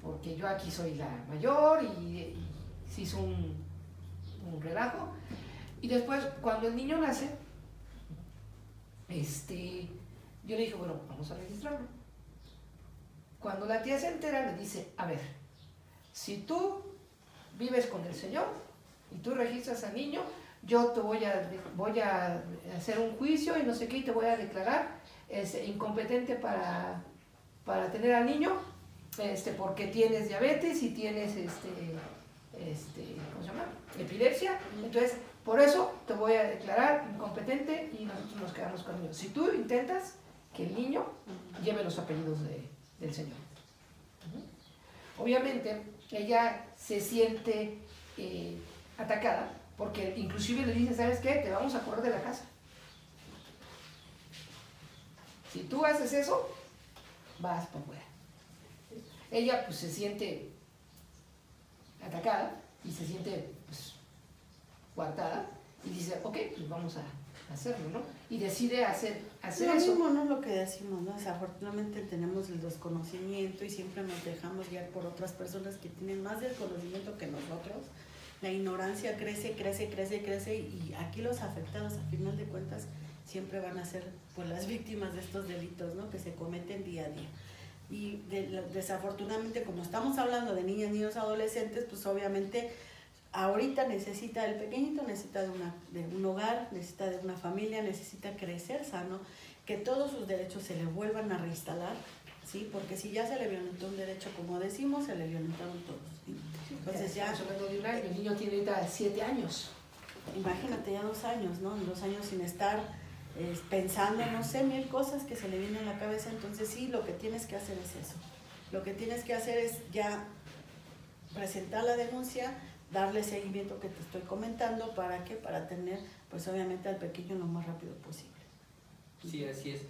Porque yo aquí soy la mayor y, y se hizo un, un, relajo. Y después, cuando el niño nace, este, yo le dije, bueno, vamos a registrarlo. Cuando la tía se entera, le dice, a ver, si tú vives con el Señor y tú registras al niño, yo te voy a, voy a hacer un juicio y no sé qué, y te voy a declarar este, incompetente para, para tener al niño, este, porque tienes diabetes y tienes, este, este, ¿cómo? Epilepsia. Entonces, por eso te voy a declarar incompetente y nosotros nos quedamos con el niño. Si tú intentas que el niño lleve los apellidos de, del Señor. Obviamente, ella se siente eh, atacada porque inclusive le dice, ¿sabes qué? Te vamos a correr de la casa. Si tú haces eso, vas por fuera. Ella pues se siente atacada y se siente pues coartada y dice, ok, pues vamos a hacerlo, ¿no? Y decide hacer, hacer lo eso. mismo no es lo que decimos, ¿no? Desafortunadamente tenemos el desconocimiento y siempre nos dejamos guiar por otras personas que tienen más del conocimiento que nosotros la ignorancia crece, crece, crece, crece y aquí los afectados a final de cuentas siempre van a ser pues las víctimas de estos delitos ¿no? que se cometen día a día. Y de, desafortunadamente como estamos hablando de niñas, niños, adolescentes, pues obviamente ahorita necesita, el pequeñito necesita de, una, de un hogar, necesita de una familia, necesita crecer sano, que todos sus derechos se le vuelvan a reinstalar, ¿sí? Porque si ya se le violentó un derecho, como decimos, se le violentaron todos. Entonces ya... Hablando de un año, el niño tiene ahorita siete años. Imagínate ya dos años, ¿no? Dos años sin estar eh, pensando, no sé, mil cosas que se le vienen a la cabeza. Entonces sí, lo que tienes que hacer es eso. Lo que tienes que hacer es ya presentar la denuncia, darle seguimiento que te estoy comentando, ¿para qué? Para tener, pues obviamente al pequeño lo más rápido posible. Sí, así es.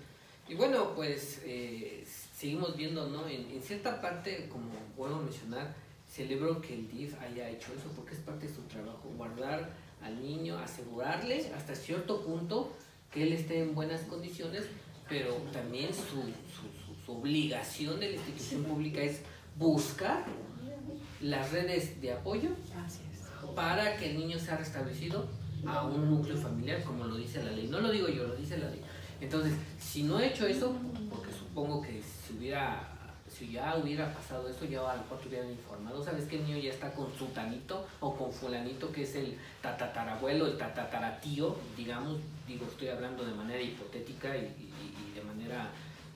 Y bueno, pues eh, seguimos viendo, ¿no? En, en, cierta parte, como puedo mencionar, celebro que el DIF haya hecho eso porque es parte de su trabajo, guardar al niño, asegurarle hasta cierto punto que él esté en buenas condiciones, pero también su, su, su, su obligación de la institución pública es buscar las redes de apoyo para que el niño sea restablecido a un núcleo familiar, como lo dice la ley. No lo digo yo, lo dice la ley. Entonces, si no he hecho eso, porque supongo que si hubiera, si ya hubiera pasado eso, ya a lo mejor te hubieran informado, sabes que el niño ya está con su tanito o con fulanito, que es el tatatarabuelo, el tatataratío, digamos, digo, estoy hablando de manera hipotética y, de manera,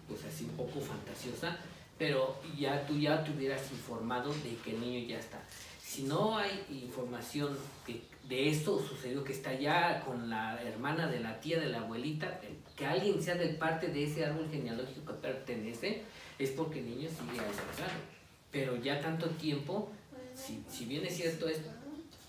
pues así un poco fantasiosa, pero ya tú ya te hubieras informado de que el niño ya está. Si no hay información de, de esto sucedió, que está ya con la hermana de la tía, de la abuelita, que alguien sea del parte de ese árbol genealógico que pertenece, es porque el niño sigue avanzando. Pero ya tanto tiempo, si, si bien es cierto esto,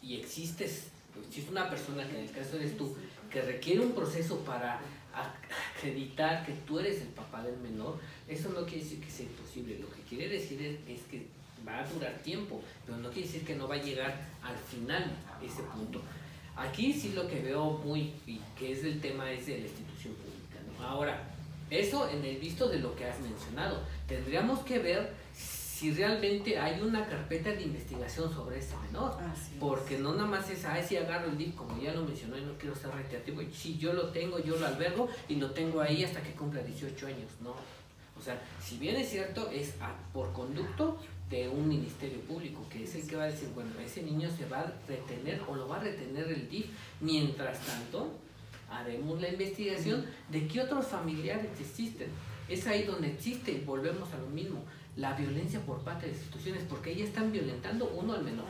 y existes, es una persona que en el caso eres tú, que requiere un proceso para acreditar que tú eres el papá del menor, eso no quiere decir que sea imposible. Lo que quiere decir es, que va a durar tiempo, pero no quiere decir que no va a llegar al final ese punto. Aquí sí lo que veo muy, y que es el tema es de la institución pública. Ahora, eso en el visto de lo que has mencionado, tendríamos que ver si realmente hay una carpeta de investigación sobre ese menor. porque no nada más es, ay, si agarro el DIP, como ya lo mencionó y no quiero ser reiterativo, si yo lo tengo, yo lo albergo y lo tengo ahí hasta que cumpla 18 años, ¿no? O sea, si bien es cierto, es por conducto de un ministerio público, que es el que va a decir, bueno, ese niño se va a retener o lo va a retener el DIF, mientras tanto haremos la investigación de qué otros familiares existen. Es ahí donde existe, y volvemos a lo mismo, la violencia por parte de instituciones, porque ellas están violentando uno al menor.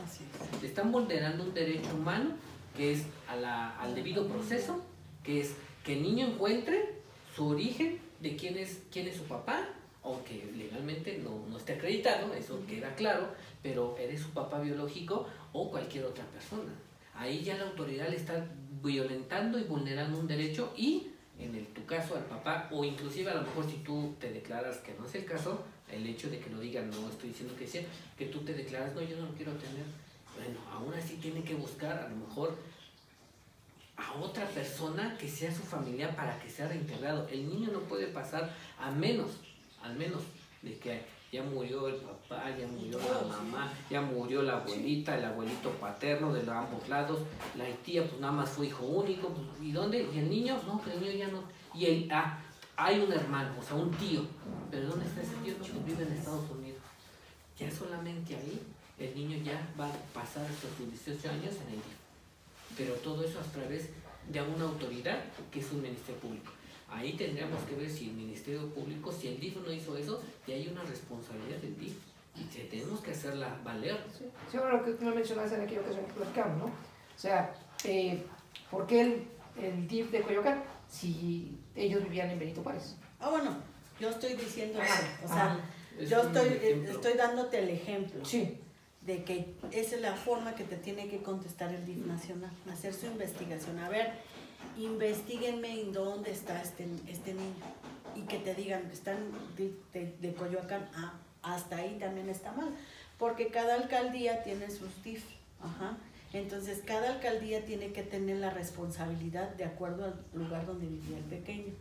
están vulnerando un derecho humano que es al debido proceso, que es que el niño encuentre su origen de quién es, quién es su papá, aunque legalmente no, no esté acreditado, eso queda claro, pero eres su papá biológico o cualquier otra persona. Ahí ya la autoridad le está violentando y vulnerando un derecho y en el, tu caso al papá, o inclusive a lo mejor si tú te declaras que no es el caso, el hecho de que lo digan, no estoy diciendo que sea, que tú te declaras, no, yo no lo quiero tener, bueno, aún así tiene que buscar a lo mejor a otra persona que sea su familia para que sea reintegrado. El niño no puede pasar a menos, al menos de que ya murió el papá, ya murió la mamá, ya murió la abuelita, el abuelito paterno de ambos lados, la tía pues nada más fue hijo único, pues, ¿y dónde? ¿Y el niño? No, el niño ya no. Y el, ah, hay un hermano, o sea, un tío, pero ¿dónde está ese tío? No, vive en Estados Unidos. Ya solamente ahí el niño ya va a pasar hasta sus 18 años en el día. Pero todo eso a través de una autoridad que es un ministerio público. Ahí tendríamos que ver si el Ministerio Público, si el DIF no hizo eso, ya hay una responsabilidad del DIF y tenemos que hacerla valer. Sí, sí bueno, lo que tú me mencionaste en aquella ocasión que platicamos, ¿no? O sea, eh, ¿por qué el, el DIF de Coyoacán si ellos vivían en Benito Juárez? Ah, bueno, yo estoy diciendo eso. O sea, yo estoy, eh, estoy dándote el ejemplo. Sí de que esa es la forma que te tiene que contestar el DIF nacional, hacer su investigación. A ver, investiguenme en dónde está este, este niño y que te digan, están de, de, Coyoacán, ah, hasta ahí también está mal, porque cada alcaldía tiene sus DIF, ajá. Entonces, cada alcaldía tiene que tener la responsabilidad de acuerdo al lugar donde vivía el pequeño.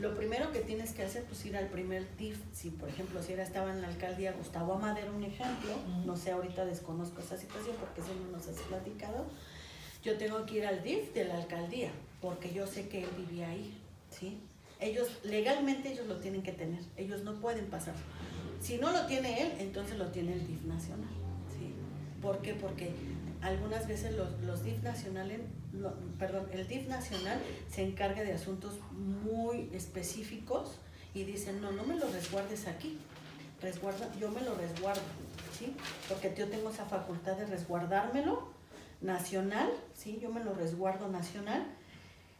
Lo primero que tienes que hacer, pues ir al primer DIF. Si, por ejemplo, si era, estaba en la alcaldía Gustavo Amadero, un ejemplo, no sé, ahorita desconozco esa situación porque eso no nos has platicado, yo tengo que ir al DIF de la alcaldía, porque yo sé que él vivía ahí, ¿sí? Ellos, legalmente ellos lo tienen que tener, ellos no pueden pasar. Si no lo tiene él, entonces lo tiene el DIF nacional, ¿sí? ¿Por qué? Porque algunas veces los, los DIF nacionales, perdón, el DIF nacional se encarga de asuntos muy específicos y dicen, no, no me lo resguardes aquí, resguarda, yo me lo resguardo, ¿sí? Porque yo tengo esa facultad de resguardármelo nacional, ¿sí? Yo me lo resguardo nacional,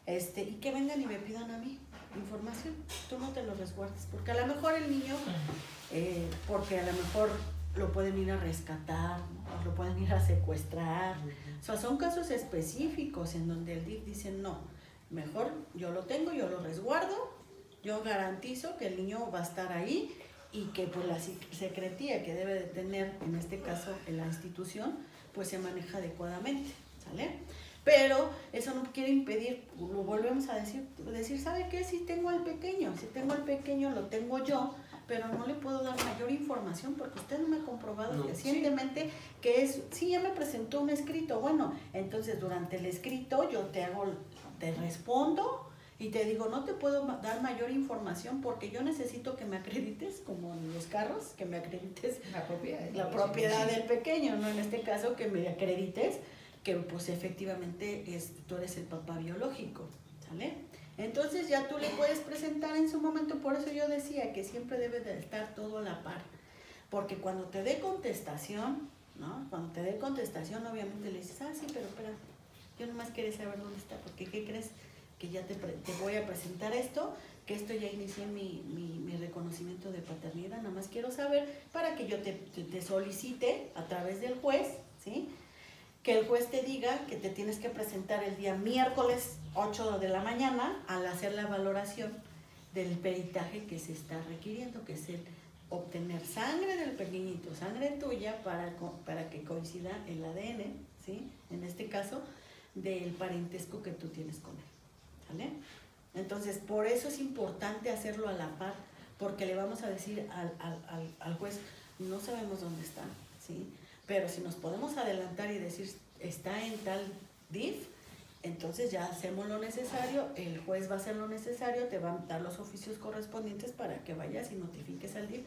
este, y que vengan y me pidan a mí información, tú no te lo resguardes, porque a lo mejor el niño, eh, porque a lo mejor lo pueden ir a rescatar, lo pueden ir a secuestrar, o sea, son casos específicos en donde el DIF dice, no, mejor yo lo tengo, yo lo resguardo, yo garantizo que el niño va a estar ahí y que pues la secretía que debe de tener, en este caso en la institución, pues se maneja adecuadamente, ¿sale? Pero eso no quiere impedir, lo volvemos a decir, decir, ¿sabe qué? Si tengo al pequeño, si tengo al pequeño, lo tengo yo, pero no le puedo dar mayor información porque usted no me ha comprobado recientemente que es, sí, ya me presentó un escrito, bueno, entonces durante el escrito yo te hago, te respondo y te digo, no te puedo dar mayor información porque yo necesito que me acredites, como en los carros, que me acredites la propiedad, la propiedad del pequeño, ¿no? En este caso, que me acredites que pues efectivamente es, tú eres el papá biológico, ¿sale? Entonces ya tú le puedes presentar en su momento, por eso yo decía que siempre debe de estar todo a la par. Porque cuando te dé contestación, ¿no? Cuando te dé contestación, obviamente le dices, ah, sí, pero espera, yo nomás quería saber dónde está, porque ¿qué crees? Que ya te, voy a presentar esto, que esto ya inicié mi, mi, mi, reconocimiento de paternidad, nada más quiero saber para que yo te, te, solicite a través del juez, ¿sí? Que el juez te diga que te tienes que presentar el día miércoles 8 de la mañana al hacer la valoración del peritaje que se está requiriendo, que es el obtener sangre del pequeñito, sangre tuya para, para que coincida el ADN, ¿sí? En este caso, del parentesco que tú tienes con él, ¿vale? Entonces, por eso es importante hacerlo a la par, porque le vamos a decir al, al, al, juez, no sabemos dónde está, ¿sí? Pero si nos podemos adelantar y decir, está en tal DIF, entonces ya hacemos lo necesario, el juez va a hacer lo necesario, te va a dar los oficios correspondientes para que vayas y notifiques al DIF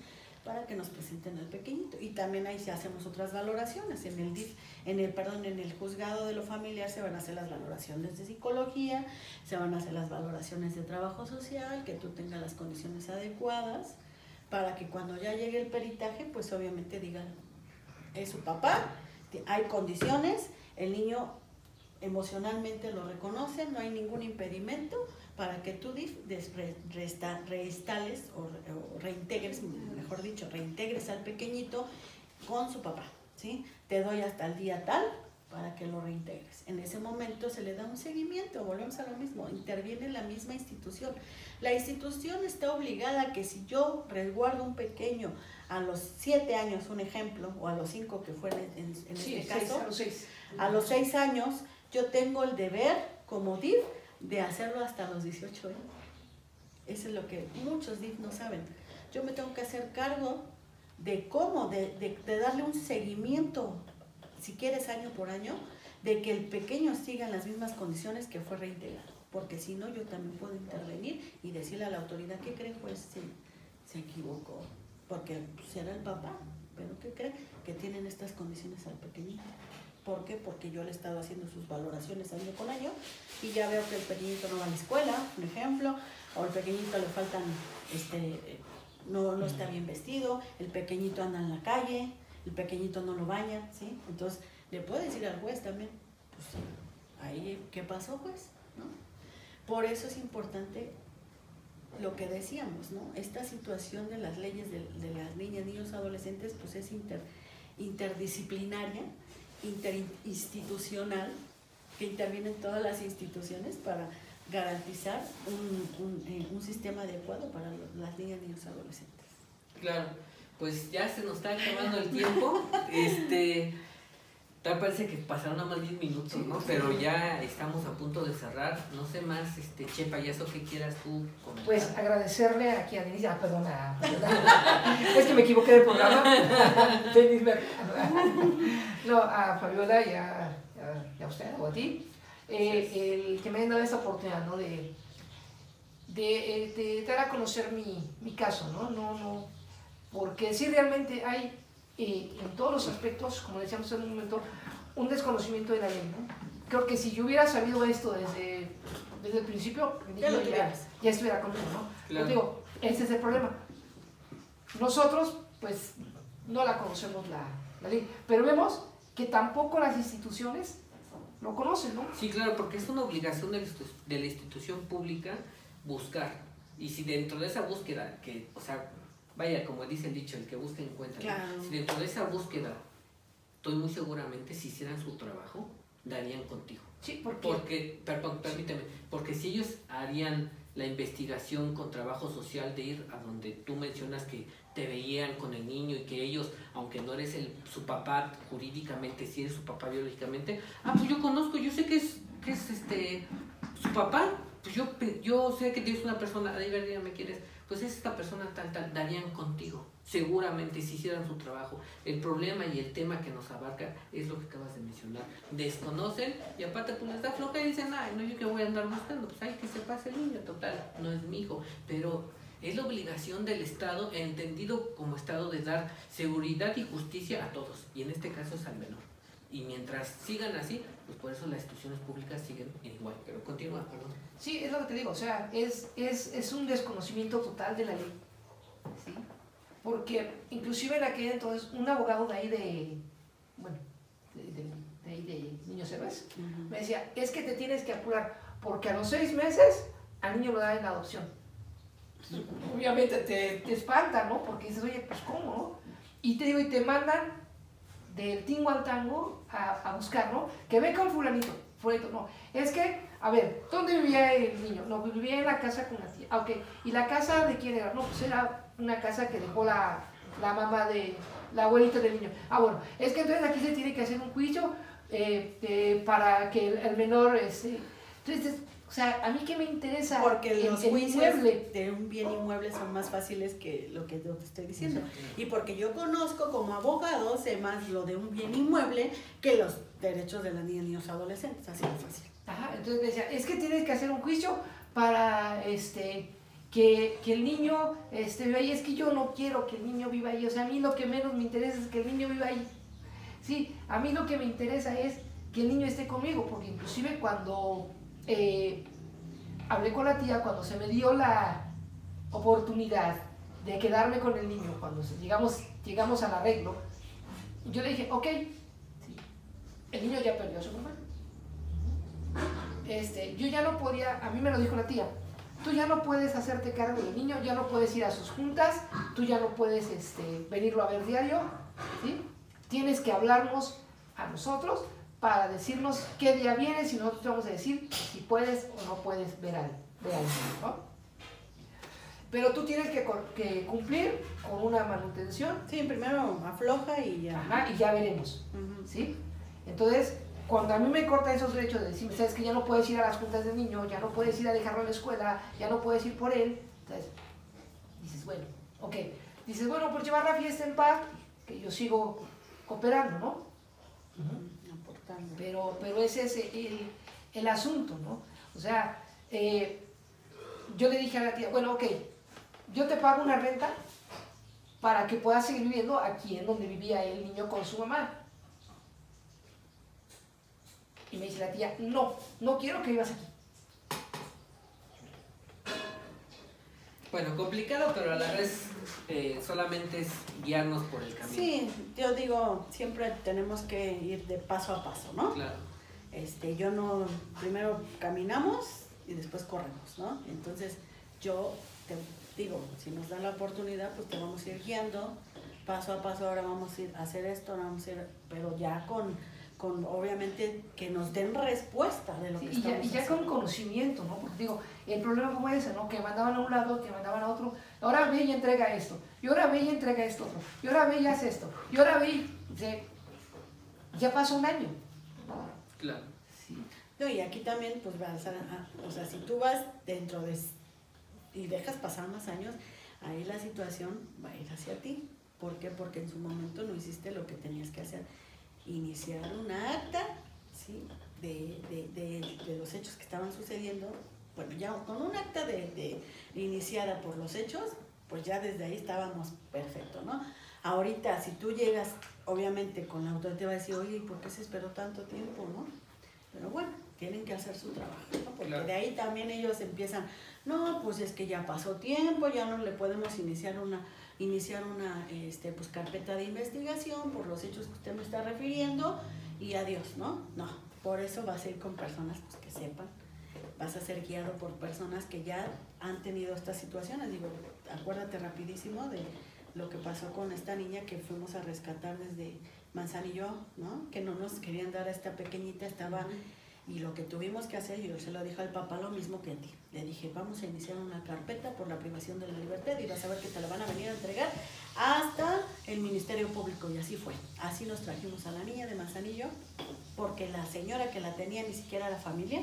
para que nos presenten al pequeñito. Y también ahí se hacemos otras valoraciones. En el DIF, en el, perdón, en el juzgado de lo familiar se van a hacer las valoraciones de psicología, se van a hacer las valoraciones de trabajo social, que tú tengas las condiciones adecuadas, para que cuando ya llegue el peritaje, pues obviamente digan, es su papá, hay condiciones, el niño emocionalmente lo reconoce, no hay ningún impedimento, para que tú reinstales o, reintegres, mejor dicho, reintegres al pequeñito con su papá, ¿sí? Te doy hasta el día tal para que lo reintegres. En ese momento se le da un seguimiento, volvemos a lo mismo, interviene la misma institución. La institución está obligada a que si yo resguardo un pequeño a los siete años, un ejemplo, o a los cinco que fue en, este caso, a los seis. a los seis años, yo tengo el deber como DIF de hacerlo hasta los 18 años. Eso es lo que muchos DIF no saben. Yo me tengo que hacer cargo de cómo, de, darle un seguimiento, si quieres año por año, de que el pequeño siga en las mismas condiciones que fue reintegrado. Porque si no, yo también puedo intervenir y decirle a la autoridad, ¿qué cree pues Se, se equivocó. Porque será el papá, pero ¿qué cree? Que tienen estas condiciones al pequeñito. ¿Por qué? Porque yo le he estado haciendo sus valoraciones año con año y ya veo que el pequeñito no va a la escuela, por ejemplo, o el pequeñito le faltan, este, no, no está bien vestido, el pequeñito anda en la calle, el pequeñito no lo baña, ¿sí? Entonces, le puedo decir al juez también, pues ahí, ¿qué pasó, juez? Por eso es importante lo que decíamos, ¿no? Esta situación de las leyes de, las niñas, niños, adolescentes, pues es inter, interdisciplinaria interinstitucional que intervienen todas las instituciones para garantizar un, un, eh, sistema adecuado para las niñas, niños adolescentes. Claro, pues ya se nos está acabando el tiempo. este Tal parece que pasaron nada más 10 minutos, ¿no? Pero ya estamos a punto de cerrar. No sé más, este, Che Payaso, ¿qué quieras tú comentar? Pues agradecerle aquí a Denise, ah, perdona, es que me equivoqué del programa. no, a Fabiola y a, a, usted, o a ti, eh, el que me hayan dado esta oportunidad, ¿no? De, de, eh, de, dar a conocer mi, mi caso, ¿no? No, no, porque sí realmente hay y en todos los aspectos, como decíamos en un momento, un desconocimiento de la ley. ¿no? Creo que si yo hubiera sabido esto desde, desde el principio, ya, ya, estuviera conmigo. ¿no? digo, ese es el problema. Nosotros, pues, no la conocemos la, la ley, pero vemos que tampoco las instituciones lo conocen, ¿no? Sí, claro, porque es una obligación de la institución pública buscar. Y si dentro de esa búsqueda, que, o sea, vaya, como dice el dicho, el que busca encuentra. Si dentro de esa búsqueda, estoy muy seguramente, si hicieran su trabajo, darían contigo. Sí, ¿por Porque, perdón, permíteme, porque si ellos harían la investigación con trabajo social de ir a donde tú mencionas que te veían con el niño y que ellos, aunque no eres el, su papá jurídicamente, si eres su papá biológicamente, ah, pues yo conozco, yo sé que es, que es este, su papá, pues yo, yo sé que tienes una persona, ahí verdad me quieres pues esta persona tal, tal, darían contigo, seguramente si hicieran su trabajo. El problema y el tema que nos abarca es lo que acabas de mencionar. Desconocen y aparte pues les da floja y dicen, ay, no, yo que voy a andar buscando, pues hay que se pase el niño, total, no es mi hijo, pero es la obligación del Estado, entendido como Estado, de dar seguridad y justicia a todos, y en este caso es al menor. Y mientras sigan así, pues por eso las instituciones públicas siguen igual. Pero continúa, perdón. Sí, es lo que te digo, o sea, es, es, es un desconocimiento total de la ley. ¿sí? Porque inclusive en aquel entonces un abogado de ahí de, bueno, de, de, de ahí de Niños Héroes, me decía, es que te tienes que apurar, porque a los seis meses al niño lo dan en adopción. Obviamente te, te espanta, ¿no? Porque dices, oye, pues ¿cómo? no? Y te digo, y te mandan del tingo al tango a, a buscar, ¿no? Que ve con fulanito, fulanito, no. Es que, a ver, ¿dónde vivía el niño? No, vivía en la casa con la tía. Ah, ok. ¿Y la casa de quién era? No, pues era una casa que dejó la, la mamá de, la abuelita del niño. Ah, bueno, es que entonces aquí se tiene que hacer un juicio eh, eh, para que el, el menor, este, entonces, o sea, a mí qué me interesa Porque el, los el juicios inmueble. de un bien inmueble son más fáciles que lo que yo te estoy diciendo. Y porque yo conozco como abogado, sé más lo de un bien inmueble que los derechos de las niñas y niños adolescentes. Así de fácil. Ajá, entonces me decía, es que tienes que hacer un juicio para este que, que el niño este, viva ahí. Es que yo no quiero que el niño viva ahí. O sea, a mí lo que menos me interesa es que el niño viva ahí. Sí, a mí lo que me interesa es que el niño esté conmigo, porque inclusive cuando eh, hablé con la tía, cuando se me dio la oportunidad de quedarme con el niño, cuando llegamos, llegamos al arreglo, yo le dije, ok, sí, el niño ya perdió a su mamá. Este, yo ya no podía, a mí me lo dijo la tía, tú ya no puedes hacerte cargo del niño, ya no puedes ir a sus juntas, tú ya no puedes este, venirlo a ver diario, ¿sí? Tienes que hablarnos a nosotros para decirnos qué día vienes y nosotros te vamos a decir si puedes o no puedes ver al, ver al niño, ¿no? Pero tú tienes que, cumplir con una manutención Sí, primero afloja y ya. ajá, y ya veremos. ¿sí? Entonces, cuando a mí me cortan esos derechos de decirme, sabes que ya no puedes ir a las juntas del niño, ya no puedes ir a dejarlo a la escuela, ya no puedes ir por él, entonces dices, bueno, ok, dices, bueno, pues llevar la fiesta en paz, que yo sigo cooperando, ¿no? Pero, pero ese es el, asunto, ¿no? O sea, eh, yo le dije a la tía, bueno, ok, yo te pago una renta para que puedas seguir viviendo aquí en donde vivía el niño con su mamá. Y me dice la tía, no, no quiero que vivas aquí. Bueno, complicado, pero a la vez eh, solamente es guiarnos por el camino. Sí, yo digo, siempre tenemos que ir de paso a paso, ¿no? Claro. Este, yo no, primero caminamos y después corremos, ¿no? Entonces, yo te digo, si nos da la oportunidad, pues te vamos a ir guiando paso a paso, ahora vamos a ir a hacer esto, ahora vamos a ir, pero ya con, con obviamente, que nos den respuesta de lo Sí, que y, ya, estamos y ya con conocimiento, ¿no? Porque digo, el problema como ese, ¿no? Que mandaban a un lado, que mandaban a otro, ahora ve y entrega esto, y ahora ve y entrega esto, otro, y ahora ve y haz esto, y ahora ve y... dice, ya pasó un año. Claro. Sí. No, y aquí también, pues vas a, a- o sea, si tú vas dentro de, y dejas pasar más años, ahí la situación va a ir hacia ti. ¿Por qué? Porque en su momento no hiciste lo que tenías que hacer. Iniciar una acta, ¿sí? De, de, de, de los hechos que estaban sucediendo. Bueno, ya con un acta de, de iniciada por los hechos, pues ya desde ahí estábamos perfecto, ¿no? Ahorita, si tú llegas, obviamente, con la autoridad te va a decir, oye, ¿y por qué se esperó tanto tiempo, no? Pero bueno, tienen que hacer su trabajo, ¿no? Porque Claro. de ahí también ellos empiezan, no, pues es que ya pasó tiempo, ya no le podemos iniciar una iniciar una este, pues, carpeta de investigación por los hechos que usted me está refiriendo y adiós, ¿no? No, por eso vas a ir con personas pues, que sepan, vas a ser guiado por personas que ya han tenido estas situaciones. Digo, acuérdate rapidísimo de lo que pasó con esta niña que fuimos a rescatar desde Manzanillo, ¿no? Que no nos querían dar a esta pequeñita, estaba... Y lo que tuvimos que hacer, yo se lo dije al papá lo mismo que a ti. Le dije, vamos a iniciar una carpeta por la privación de la libertad y vas a ver que te la van a venir a entregar hasta el Ministerio Público. Y así fue. Así nos trajimos a la niña de Manzanillo, porque la señora que la tenía ni siquiera la familia,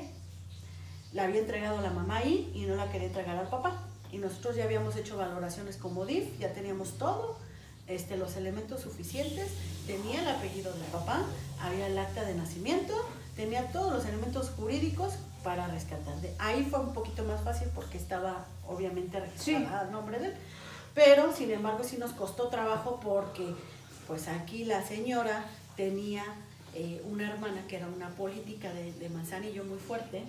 la había entregado a la mamá ahí y no la quería entregar al papá. Y nosotros ya habíamos hecho valoraciones como DIF, ya teníamos todo, este, los elementos suficientes, tenía el apellido del papá, había el acta de nacimiento, tenía todos los elementos jurídicos para rescatar. De ahí fue un poquito más fácil porque estaba obviamente registrada a nombre de él. Pero sin embargo sí nos costó trabajo porque pues aquí la señora tenía eh, una hermana que era una política de, de Manzanillo muy fuerte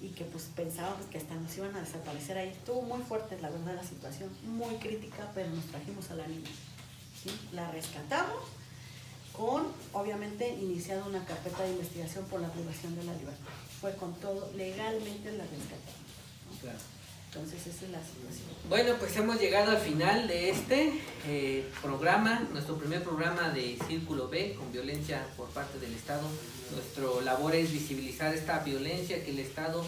y que pues pensábamos que hasta nos iban a desaparecer ahí. Estuvo muy fuerte, la verdad, la situación, muy crítica, pero nos trajimos a la niña. ¿sí? La rescatamos con, obviamente, iniciado una carpeta de investigación por la privación de la libertad. Fue con todo, legalmente la rescatamos. ¿no? Claro. Entonces esa es la situación. Bueno, pues hemos llegado al final de este eh, programa, nuestro primer programa de Círculo B con violencia por parte del Estado. Nuestro labor es visibilizar esta violencia que el Estado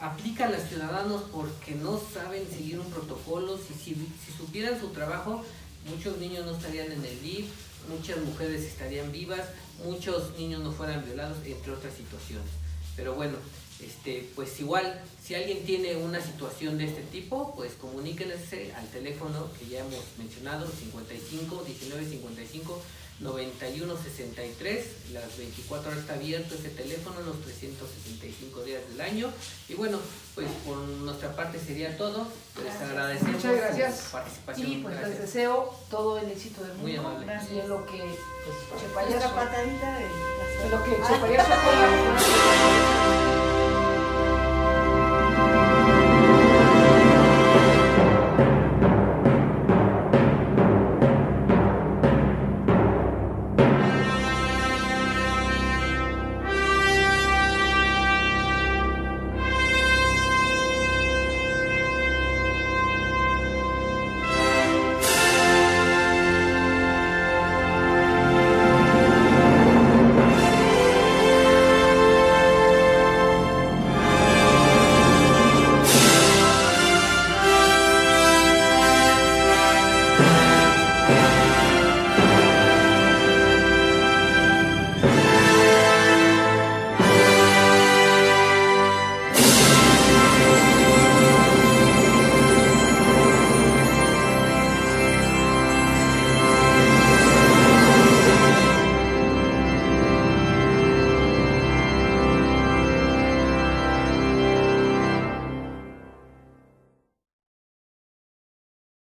aplica a los ciudadanos porque no saben seguir un protocolo. Si, si, si supieran su trabajo, muchos niños no estarían en el DIF, muchas mujeres estarían vivas, muchos niños no fueran violados, entre otras situaciones. Pero bueno, este, pues igual, si alguien tiene una situación de este tipo, pues comuníquense al teléfono que ya hemos mencionado, 55 19 55 91 63, las 24 horas está abierto ese teléfono, los 365 días del año. Y bueno, pues por nuestra parte sería todo. Les agradecemos Muchas gracias. su participación. Y pues les Gracias. deseo todo el éxito del Muy mundo. amable. Y en lo que pues, Chepayazo- patadita de en lo que. Chepayazo